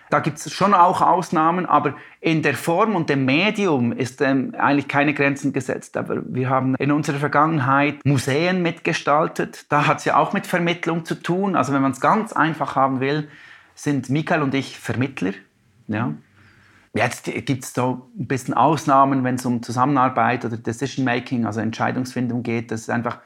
Da gibt es schon auch Ausnahmen, aber in der Form und dem Medium ist ähm, eigentlich keine Grenzen gesetzt. Aber wir haben in unserer Vergangenheit Museen mitgestaltet. Da hat es ja auch mit Vermittlung zu tun. Also wenn man es ganz einfach haben will, sind Michael und ich Vermittler. Ja. Jetzt gibt es so ein bisschen Ausnahmen, wenn es um Zusammenarbeit oder Decision Making, also Entscheidungsfindung geht. Das ist einfach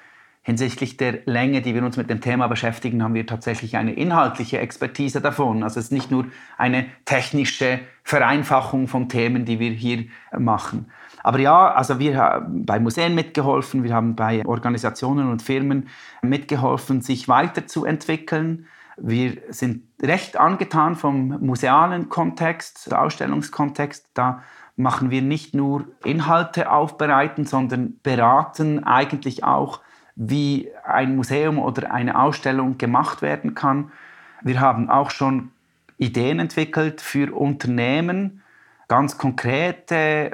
hinsichtlich der Länge, die wir uns mit dem Thema beschäftigen, haben wir tatsächlich eine inhaltliche Expertise davon. Also es ist nicht nur eine technische Vereinfachung von Themen, die wir hier machen. Aber ja, also wir haben bei Museen mitgeholfen, wir haben bei Organisationen und Firmen mitgeholfen, sich weiterzuentwickeln. Wir sind recht angetan vom musealen Kontext, Ausstellungskontext. Da machen wir nicht nur Inhalte aufbereiten, sondern beraten eigentlich auch wie ein Museum oder eine Ausstellung gemacht werden kann. Wir haben auch schon Ideen entwickelt für Unternehmen, ganz konkrete äh,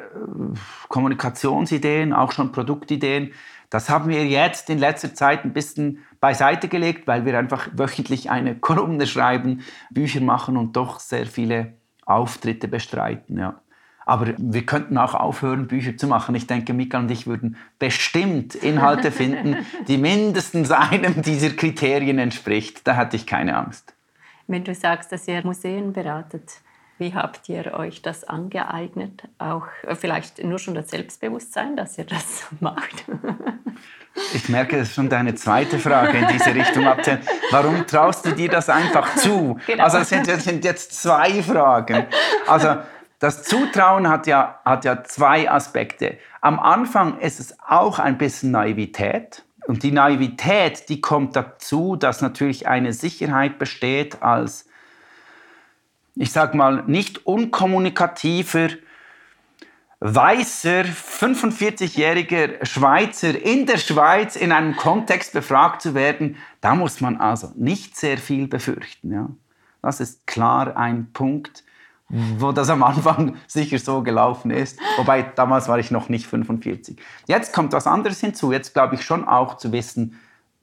Kommunikationsideen, auch schon Produktideen. Das haben wir jetzt in letzter Zeit ein bisschen beiseite gelegt, weil wir einfach wöchentlich eine Kolumne schreiben, Bücher machen und doch sehr viele Auftritte bestreiten. Ja. Aber wir könnten auch aufhören, Bücher zu machen. Ich denke, Mika und ich würden bestimmt Inhalte finden, die mindestens einem dieser Kriterien entspricht. Da hatte ich keine Angst. Wenn du sagst, dass ihr Museen beratet, wie habt ihr euch das angeeignet? Auch äh, vielleicht nur schon das Selbstbewusstsein, dass ihr das macht? Ich merke, das ist schon deine zweite Frage in diese Richtung. Warum traust du dir das einfach zu? Genau. Also es sind, sind jetzt zwei Fragen. Also das Zutrauen hat ja, hat ja zwei Aspekte. Am Anfang ist es auch ein bisschen Naivität. Und die Naivität, die kommt dazu, dass natürlich eine Sicherheit besteht als, ich sag mal, nicht unkommunikativer, weißer, 45-jähriger Schweizer in der Schweiz in einem Kontext befragt zu werden. Da muss man also nicht sehr viel befürchten. Ja. Das ist klar ein Punkt wo das am Anfang sicher so gelaufen ist. Wobei damals war ich noch nicht 45. Jetzt kommt was anderes hinzu. Jetzt glaube ich schon auch zu wissen,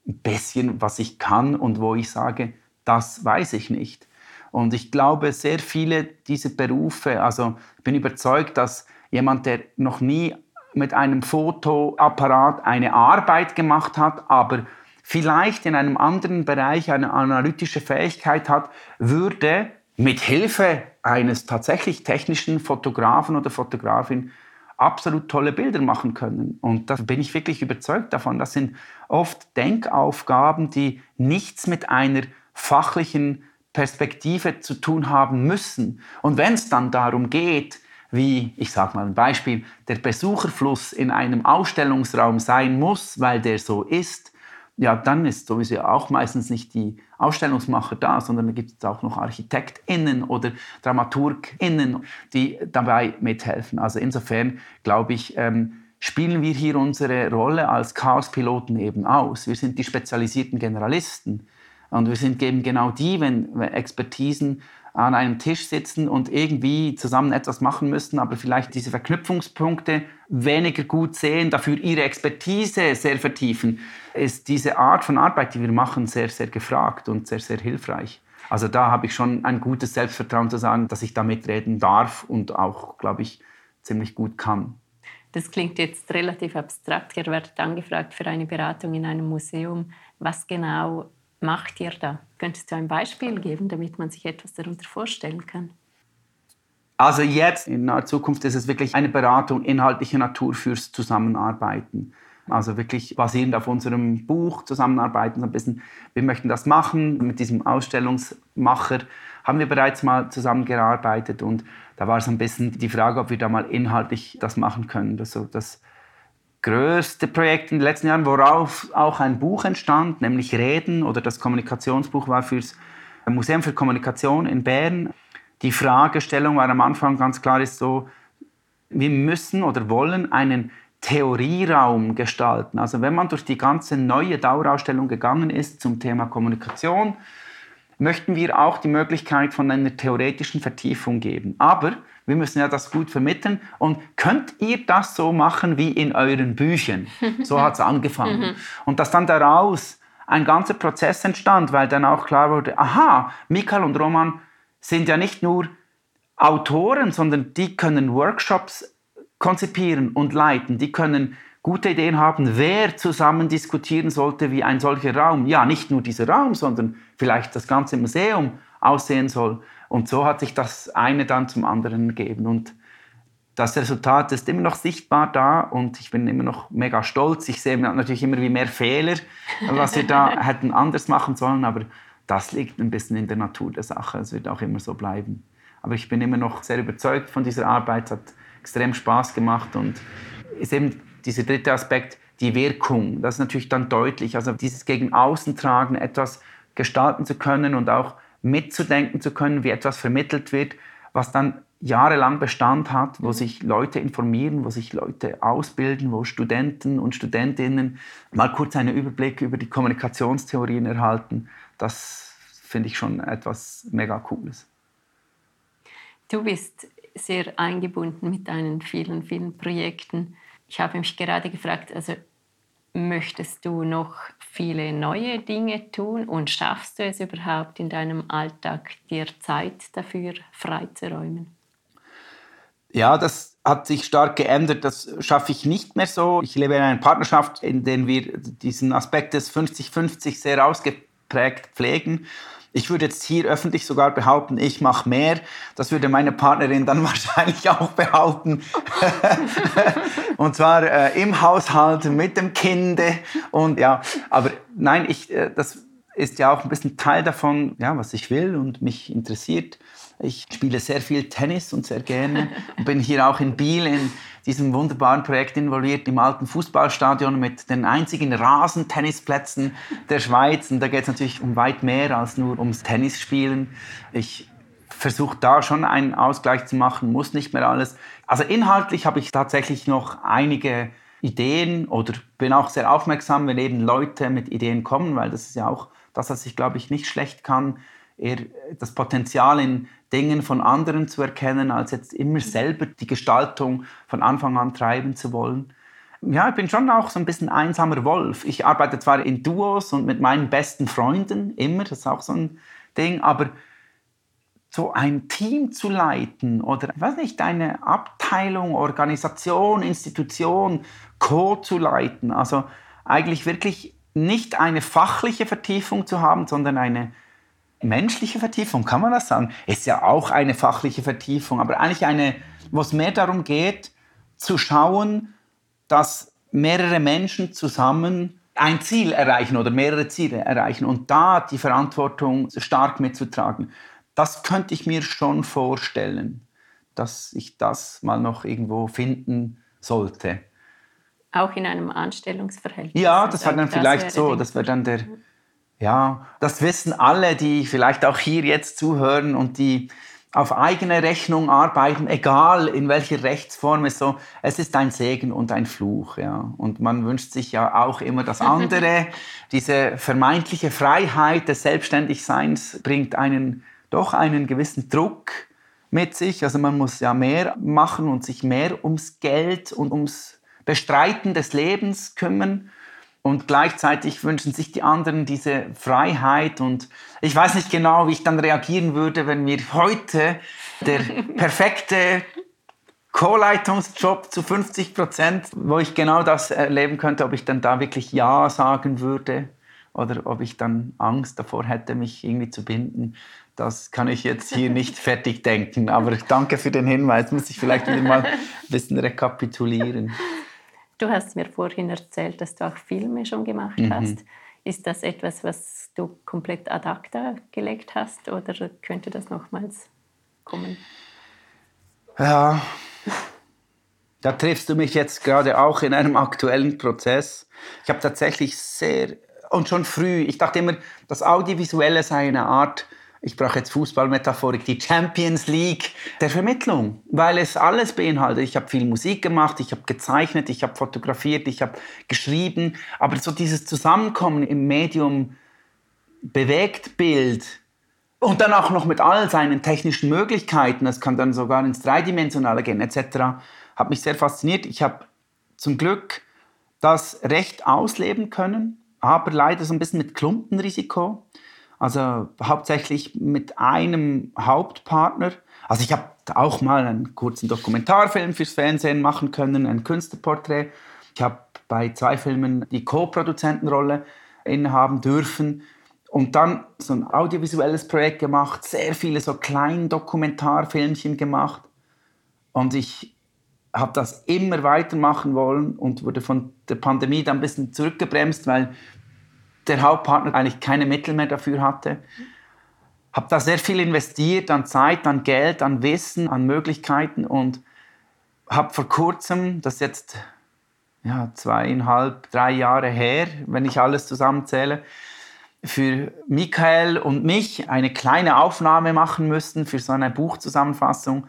ein bisschen, was ich kann und wo ich sage, das weiß ich nicht. Und ich glaube, sehr viele dieser Berufe, also ich bin überzeugt, dass jemand, der noch nie mit einem Fotoapparat eine Arbeit gemacht hat, aber vielleicht in einem anderen Bereich eine analytische Fähigkeit hat, würde mit Hilfe eines tatsächlich technischen Fotografen oder Fotografin absolut tolle Bilder machen können. Und da bin ich wirklich überzeugt davon. Das sind oft Denkaufgaben, die nichts mit einer fachlichen Perspektive zu tun haben müssen. Und wenn es dann darum geht, wie, ich sage mal ein Beispiel, der Besucherfluss in einem Ausstellungsraum sein muss, weil der so ist, ja, dann ist sowieso auch meistens nicht die Ausstellungsmacher da, sondern da gibt es auch noch ArchitektInnen oder DramaturgInnen, die dabei mithelfen. Also insofern glaube ich, ähm, spielen wir hier unsere Rolle als Chaospiloten eben aus. Wir sind die spezialisierten Generalisten. Und wir sind eben genau die, wenn, Expertisen an einem Tisch sitzen und irgendwie zusammen etwas machen müssen, aber vielleicht diese Verknüpfungspunkte weniger gut sehen, dafür ihre Expertise sehr vertiefen, ist diese Art von Arbeit, die wir machen, sehr, sehr gefragt und sehr, sehr hilfreich. Also da habe ich schon ein gutes Selbstvertrauen zu sagen, dass ich da mitreden darf und auch, glaube ich, ziemlich gut kann. Das klingt jetzt relativ abstrakt. Ihr werdet angefragt für eine Beratung in einem Museum. Was genau macht ihr da? Könntest du ein Beispiel geben, damit man sich etwas darunter vorstellen kann? Also jetzt in naher Zukunft ist es wirklich eine Beratung inhaltlicher Natur fürs Zusammenarbeiten. Also wirklich basierend auf unserem Buch zusammenarbeiten, ein bisschen, wir möchten das machen. Mit diesem Ausstellungsmacher haben wir bereits mal zusammengearbeitet und da war es ein bisschen die Frage, ob wir da mal inhaltlich das machen können. Das, so das größte Projekt in den letzten Jahren, worauf auch ein Buch entstand, nämlich Reden oder das Kommunikationsbuch war fürs Museum für Kommunikation in Bern. Die Fragestellung war am Anfang ganz klar ist so, wir müssen oder wollen einen Theorieraum gestalten. Also wenn man durch die ganze neue Dauerausstellung gegangen ist zum Thema Kommunikation, möchten wir auch die Möglichkeit von einer theoretischen Vertiefung geben. Aber wir müssen ja das gut vermitteln. Und könnt ihr das so machen wie in euren Büchern? So hat es angefangen. Mhm. Und dass dann daraus ein ganzer Prozess entstand, weil dann auch klar wurde, aha, Michael und Roman sind ja nicht nur Autoren, sondern die können Workshops konzipieren und leiten. Die können gute Ideen haben, wer zusammen diskutieren sollte, wie ein solcher Raum, ja, nicht nur dieser Raum, sondern vielleicht das ganze Museum aussehen soll. Und so hat sich das eine dann zum anderen gegeben. Und das Resultat ist immer noch sichtbar da und ich bin immer noch mega stolz. Ich sehe natürlich immer wie mehr Fehler, was wir da hätten anders machen sollen, aber das liegt ein bisschen in der Natur der Sache. Es wird auch immer so bleiben. Aber ich bin immer noch sehr überzeugt von dieser Arbeit. Es hat extrem Spaß gemacht und ist eben dieser dritte Aspekt, die Wirkung. Das ist natürlich dann deutlich. Also dieses gegen Außen tragen, etwas gestalten zu können und auch mitzudenken zu können, wie etwas vermittelt wird, was dann jahrelang Bestand hat, wo sich Leute informieren, wo sich Leute ausbilden, wo Studenten und Studentinnen mal kurz einen Überblick über die Kommunikationstheorien erhalten. Das finde ich schon etwas mega Cooles. Du bist sehr eingebunden mit deinen vielen, vielen Projekten. Ich habe mich gerade gefragt, also möchtest du noch viele neue Dinge tun und schaffst du es überhaupt in deinem Alltag, dir Zeit dafür freizuräumen? Ja, das hat sich stark geändert. Das schaffe ich nicht mehr so. Ich lebe in einer Partnerschaft, in der wir diesen Aspekt des 50-50 sehr ausgeprägt pflegen. Ich würde jetzt hier öffentlich sogar behaupten, ich mache mehr. Das würde meine Partnerin dann wahrscheinlich auch behaupten. und zwar äh, im Haushalt mit dem Kind. Und ja, aber nein, ich, äh, das ist ja auch ein bisschen Teil davon, ja, was ich will und mich interessiert. Ich spiele sehr viel Tennis und sehr gerne und bin hier auch in Biel in diesem wunderbaren Projekt involviert, im alten Fußballstadion mit den einzigen Rasentennisplätzen der Schweiz. Und da geht es natürlich um weit mehr als nur ums Tennisspielen. Ich versuche da schon einen Ausgleich zu machen, muss nicht mehr alles. Also inhaltlich habe ich tatsächlich noch einige Ideen oder bin auch sehr aufmerksam, wenn eben Leute mit Ideen kommen, weil das ist ja auch das, was ich glaube ich nicht schlecht kann, eher das Potenzial in Dingen von anderen zu erkennen, als jetzt immer selber die Gestaltung von Anfang an treiben zu wollen. Ja, ich bin schon auch so ein bisschen einsamer Wolf. Ich arbeite zwar in Duos und mit meinen besten Freunden immer, das ist auch so ein Ding, aber so ein Team zu leiten oder, ich weiß nicht, eine Abteilung, Organisation, Institution, Co. zu leiten, also eigentlich wirklich nicht eine fachliche Vertiefung zu haben, sondern eine menschliche Vertiefung, kann man das sagen? Ist ja auch eine fachliche Vertiefung, aber eigentlich eine, wo es mehr darum geht, zu schauen, dass mehrere Menschen zusammen ein Ziel erreichen oder mehrere Ziele erreichen und da die Verantwortung stark mitzutragen. Das könnte ich mir schon vorstellen, dass ich das mal noch irgendwo finden sollte. Auch in einem Anstellungsverhältnis? Ja, das wäre dann vielleicht so, das wäre dann der, ja, das wissen alle, die vielleicht auch hier jetzt zuhören und die auf eigene Rechnung arbeiten, egal in welcher Rechtsform es so, es ist ein Segen und ein Fluch, ja. Und man wünscht sich ja auch immer das andere. Diese vermeintliche Freiheit des Selbstständigseins bringt einen doch einen gewissen Druck mit sich. Also man muss ja mehr machen und sich mehr ums Geld und ums Bestreiten des Lebens kümmern. Und gleichzeitig wünschen sich die anderen diese Freiheit. Und ich weiß nicht genau, wie ich dann reagieren würde, wenn mir heute der perfekte Co-Leitungsjob zu 50 Prozent, wo ich genau das erleben könnte, ob ich dann da wirklich Ja sagen würde oder ob ich dann Angst davor hätte, mich irgendwie zu binden. Das kann ich jetzt hier nicht fertig denken. Aber danke für den Hinweis. Muss ich vielleicht wieder mal ein bisschen rekapitulieren. Du hast mir vorhin erzählt, dass du auch Filme schon gemacht mhm. hast. Ist das etwas, was du komplett ad acta gelegt hast oder könnte das nochmals kommen? Ja, da triffst du mich jetzt gerade auch in einem aktuellen Prozess. Ich habe tatsächlich sehr und schon früh, ich dachte immer, das Audiovisuelle sei eine Art ich brauche jetzt Fußballmetaphorik, die Champions League der Vermittlung, weil es alles beinhaltet. Ich habe viel Musik gemacht, ich habe gezeichnet, ich habe fotografiert, ich habe geschrieben, aber so dieses Zusammenkommen im Medium bewegt Bild und dann auch noch mit all seinen technischen Möglichkeiten, das kann dann sogar ins Dreidimensionale gehen etc., hat mich sehr fasziniert. Ich habe zum Glück das Recht ausleben können, aber leider so ein bisschen mit Klumpenrisiko. Also hauptsächlich mit einem Hauptpartner. Also ich habe auch mal einen kurzen Dokumentarfilm fürs Fernsehen machen können, ein Künstlerporträt. Ich habe bei zwei Filmen die Co-Produzentenrolle innehaben dürfen und dann so ein audiovisuelles Projekt gemacht, sehr viele so kleine Dokumentarfilmchen gemacht und ich habe das immer weitermachen wollen und wurde von der Pandemie dann ein bisschen zurückgebremst, weil der Hauptpartner eigentlich keine Mittel mehr dafür hatte. Habe da sehr viel investiert an Zeit, an Geld, an Wissen, an Möglichkeiten und habe vor kurzem, das ist jetzt ja, zweieinhalb, drei Jahre her, wenn ich alles zusammenzähle, für Michael und mich eine kleine Aufnahme machen müssen für so eine Buchzusammenfassung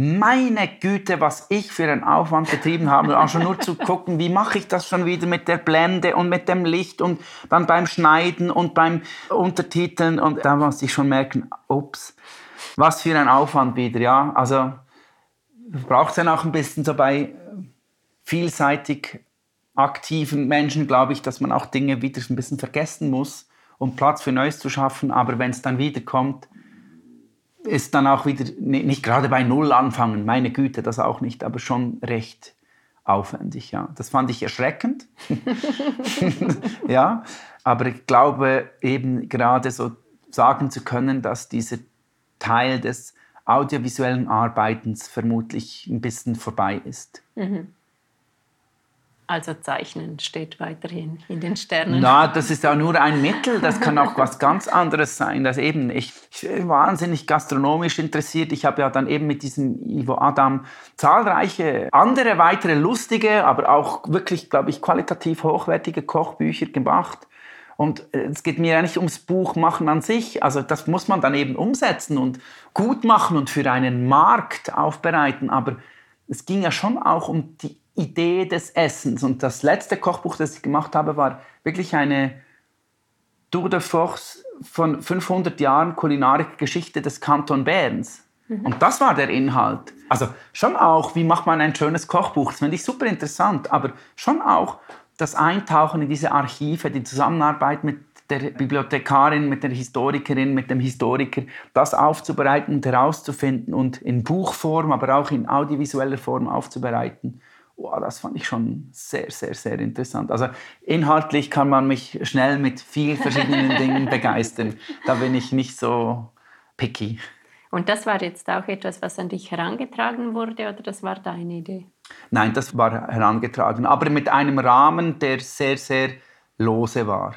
meine Güte, was ich für einen Aufwand betrieben habe, auch schon nur zu gucken, wie mache ich das schon wieder mit der Blende und mit dem Licht und dann beim Schneiden und beim Untertiteln und da muss ich schon merken, ups, was für ein Aufwand wieder, ja. Also braucht es dann auch ein bisschen so bei vielseitig aktiven Menschen, glaube ich, dass man auch Dinge wieder ein bisschen vergessen muss, um Platz für Neues zu schaffen, aber wenn es dann wieder kommt, ist dann auch wieder, nicht gerade bei Null anfangen, meine Güte, das auch nicht, aber schon recht aufwendig. Ja. Das fand ich erschreckend. ja, aber ich glaube eben gerade so sagen zu können, dass dieser Teil des audiovisuellen Arbeitens vermutlich ein bisschen vorbei ist. Mhm. Also Zeichnen steht weiterhin in den Sternen. Na, das ist ja nur ein Mittel, das kann auch was ganz anderes sein. Das eben, ich, ich bin wahnsinnig gastronomisch interessiert. Ich habe ja dann eben mit diesem Ivo Adam zahlreiche andere weitere lustige, aber auch wirklich, glaube ich, qualitativ hochwertige Kochbücher gemacht. Und äh, es geht mir ja nicht ums Buchmachen an sich. Also das muss man dann eben umsetzen und gut machen und für einen Markt aufbereiten. Aber es ging ja schon auch um die Idee des Essens. Und das letzte Kochbuch, das ich gemacht habe, war wirklich eine Tour de Force von 500 Jahren Kulinarik-Geschichte des Kanton Berns. Mhm. Und das war der Inhalt. Also schon auch, wie macht man ein schönes Kochbuch? Das finde ich super interessant, aber schon auch das Eintauchen in diese Archive, die Zusammenarbeit mit der Bibliothekarin, mit der Historikerin, mit dem Historiker, das aufzubereiten und herauszufinden und in Buchform, aber auch in audiovisueller Form aufzubereiten wow, das fand ich schon sehr, sehr, sehr interessant. Also inhaltlich kann man mich schnell mit vielen verschiedenen Dingen begeistern. Da bin ich nicht so picky. Und das war jetzt auch etwas, was an dich herangetragen wurde oder das war deine Idee? Nein, das war herangetragen, aber mit einem Rahmen, der sehr, sehr lose war.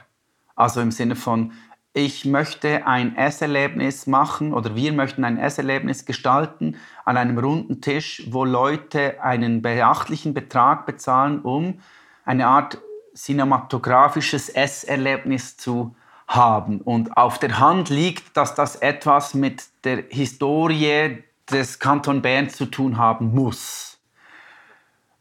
Also im Sinne von, ich möchte ein Esserlebnis machen oder wir möchten ein Esserlebnis gestalten an einem runden Tisch, wo Leute einen beachtlichen Betrag bezahlen, um eine Art cinematografisches Esserlebnis zu haben. Und auf der Hand liegt, dass das etwas mit der Historie des Kanton Bern zu tun haben muss.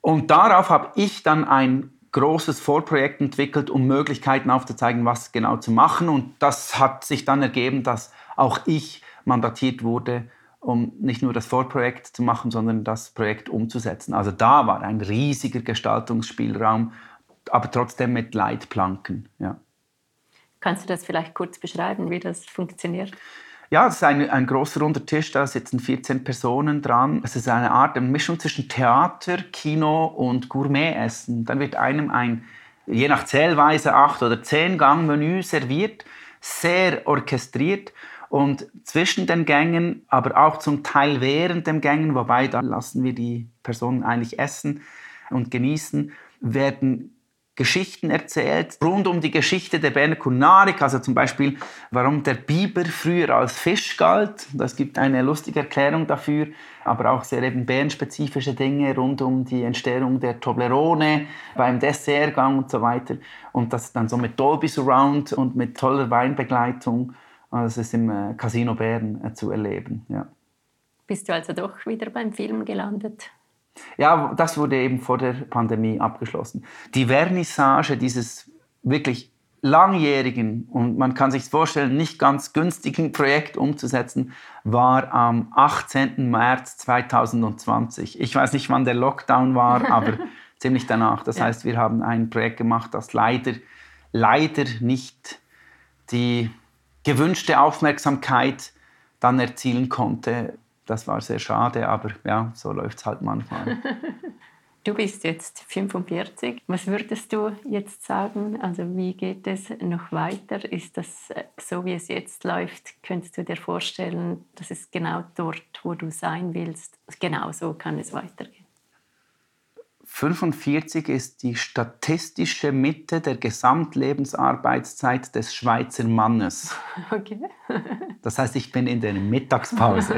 Und darauf habe ich dann ein großes Vorprojekt entwickelt, um Möglichkeiten aufzuzeigen, was genau zu machen. Und das hat sich dann ergeben, dass auch ich mandatiert wurde, um nicht nur das Vorprojekt zu machen, sondern das Projekt umzusetzen. Also da war ein riesiger Gestaltungsspielraum, aber trotzdem mit Leitplanken. Ja. Kannst du das vielleicht kurz beschreiben, wie das funktioniert? Ja, es ist ein, ein großer runder Tisch, da sitzen 14 Personen dran. Es ist eine Art eine Mischung zwischen Theater, Kino und Gourmetessen. Dann wird einem ein, je nach Zählweise, acht oder zehn Gang Menü serviert, sehr orchestriert und zwischen den Gängen, aber auch zum Teil während den Gängen, wobei da lassen wir die Personen eigentlich essen und genießen, werden Geschichten erzählt, rund um die Geschichte der Berner Kulinarik, also zum Beispiel, warum der Biber früher als Fisch galt. Das gibt eine lustige Erklärung dafür, aber auch sehr eben bärenspezifische Dinge rund um die Entstehung der Toblerone beim Dessertgang und so weiter. Und das dann so mit Dolby Surround und mit toller Weinbegleitung also es ist im äh, Casino Bern äh, zu erleben. Ja. Bist du also doch wieder beim Film gelandet? Ja, das wurde eben vor der Pandemie abgeschlossen. Die Vernissage dieses wirklich langjährigen und man kann sich vorstellen, nicht ganz günstigen Projekt umzusetzen, war am 18. März 2020. Ich weiß nicht, wann der Lockdown war, aber ziemlich danach. Das ja. heißt, wir haben ein Projekt gemacht, das leider, leider nicht die gewünschte Aufmerksamkeit dann erzielen konnte. Das war sehr schade, aber ja, so läuft es halt manchmal. Du bist jetzt 45. Was würdest du jetzt sagen? Also wie geht es noch weiter? Ist das äh, so, wie es jetzt läuft? Könntest du dir vorstellen, dass es genau dort, wo du sein willst, genau so kann es weitergehen? 45 ist die statistische Mitte der Gesamtlebensarbeitszeit des Schweizer Mannes. Okay. das heißt, ich bin in der Mittagspause.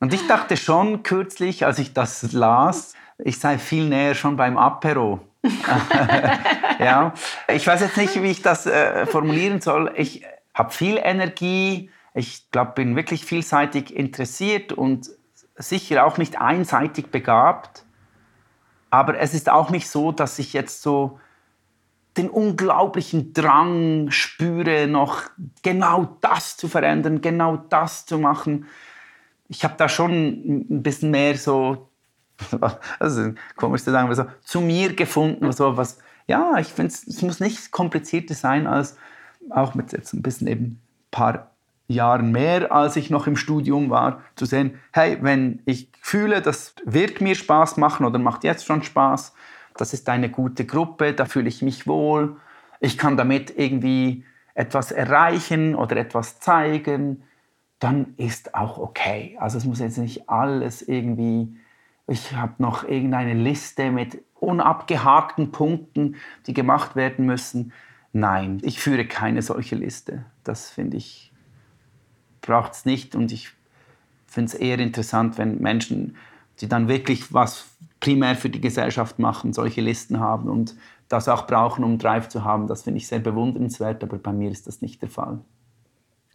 Und ich dachte schon kürzlich, als ich das las, ich sei viel näher schon beim Apero. ja, ich weiß jetzt nicht, wie ich das äh, formulieren soll. Ich habe viel Energie. Ich glaube, bin wirklich vielseitig interessiert und sicher auch nicht einseitig begabt. Aber es ist auch nicht so, dass ich jetzt so den unglaublichen Drang spüre, noch genau das zu verändern, genau das zu machen. Ich habe da schon ein bisschen mehr so, also komisch zu sagen, so zu mir gefunden, so was. Ja, ich finde, es muss nicht komplizierter sein als auch mit jetzt ein bisschen eben ein paar Jahren mehr, als ich noch im Studium war, zu sehen, hey, wenn ich fühle, das wird mir Spaß machen oder macht jetzt schon Spaß, das ist eine gute Gruppe, da fühle ich mich wohl, ich kann damit irgendwie etwas erreichen oder etwas zeigen, dann ist auch okay. Also es muss jetzt nicht alles irgendwie, ich habe noch irgendeine Liste mit unabgehakten Punkten, die gemacht werden müssen. Nein, ich führe keine solche Liste. Das finde ich braucht es nicht. Und ich finde es eher interessant, wenn Menschen, die dann wirklich was primär für die Gesellschaft machen, solche Listen haben und das auch brauchen, um Drive zu haben. Das finde ich sehr bewundernswert, aber bei mir ist das nicht der Fall.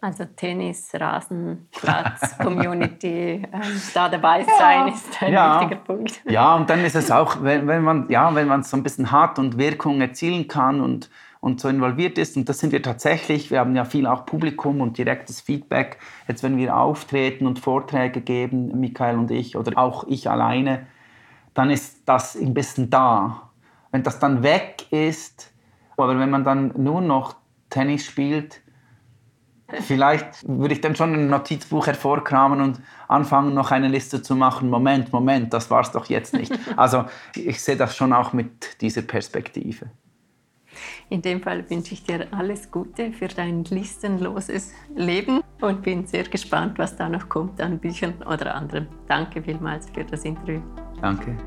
Also Tennis, Rasenplatz, Community, ähm, da dabei sein ja. ist ein ja. wichtiger Punkt. Ja, und dann ist es auch, wenn, wenn man ja, wenn man es so ein bisschen hat und Wirkung erzielen kann und und so involviert ist. Und das sind wir tatsächlich. Wir haben ja viel auch Publikum und direktes Feedback. Jetzt, wenn wir auftreten und Vorträge geben, Michael und ich, oder auch ich alleine, dann ist das ein bisschen da. Wenn das dann weg ist, oder wenn man dann nur noch Tennis spielt, vielleicht würde ich dann schon ein Notizbuch hervorkramen und anfangen, noch eine Liste zu machen. Moment, Moment, das war es doch jetzt nicht. Also ich sehe das schon auch mit dieser Perspektive. In dem Fall wünsche ich dir alles Gute für dein listenloses Leben und bin sehr gespannt, was da noch kommt an Büchern oder anderem. Danke vielmals für das Interview. Danke.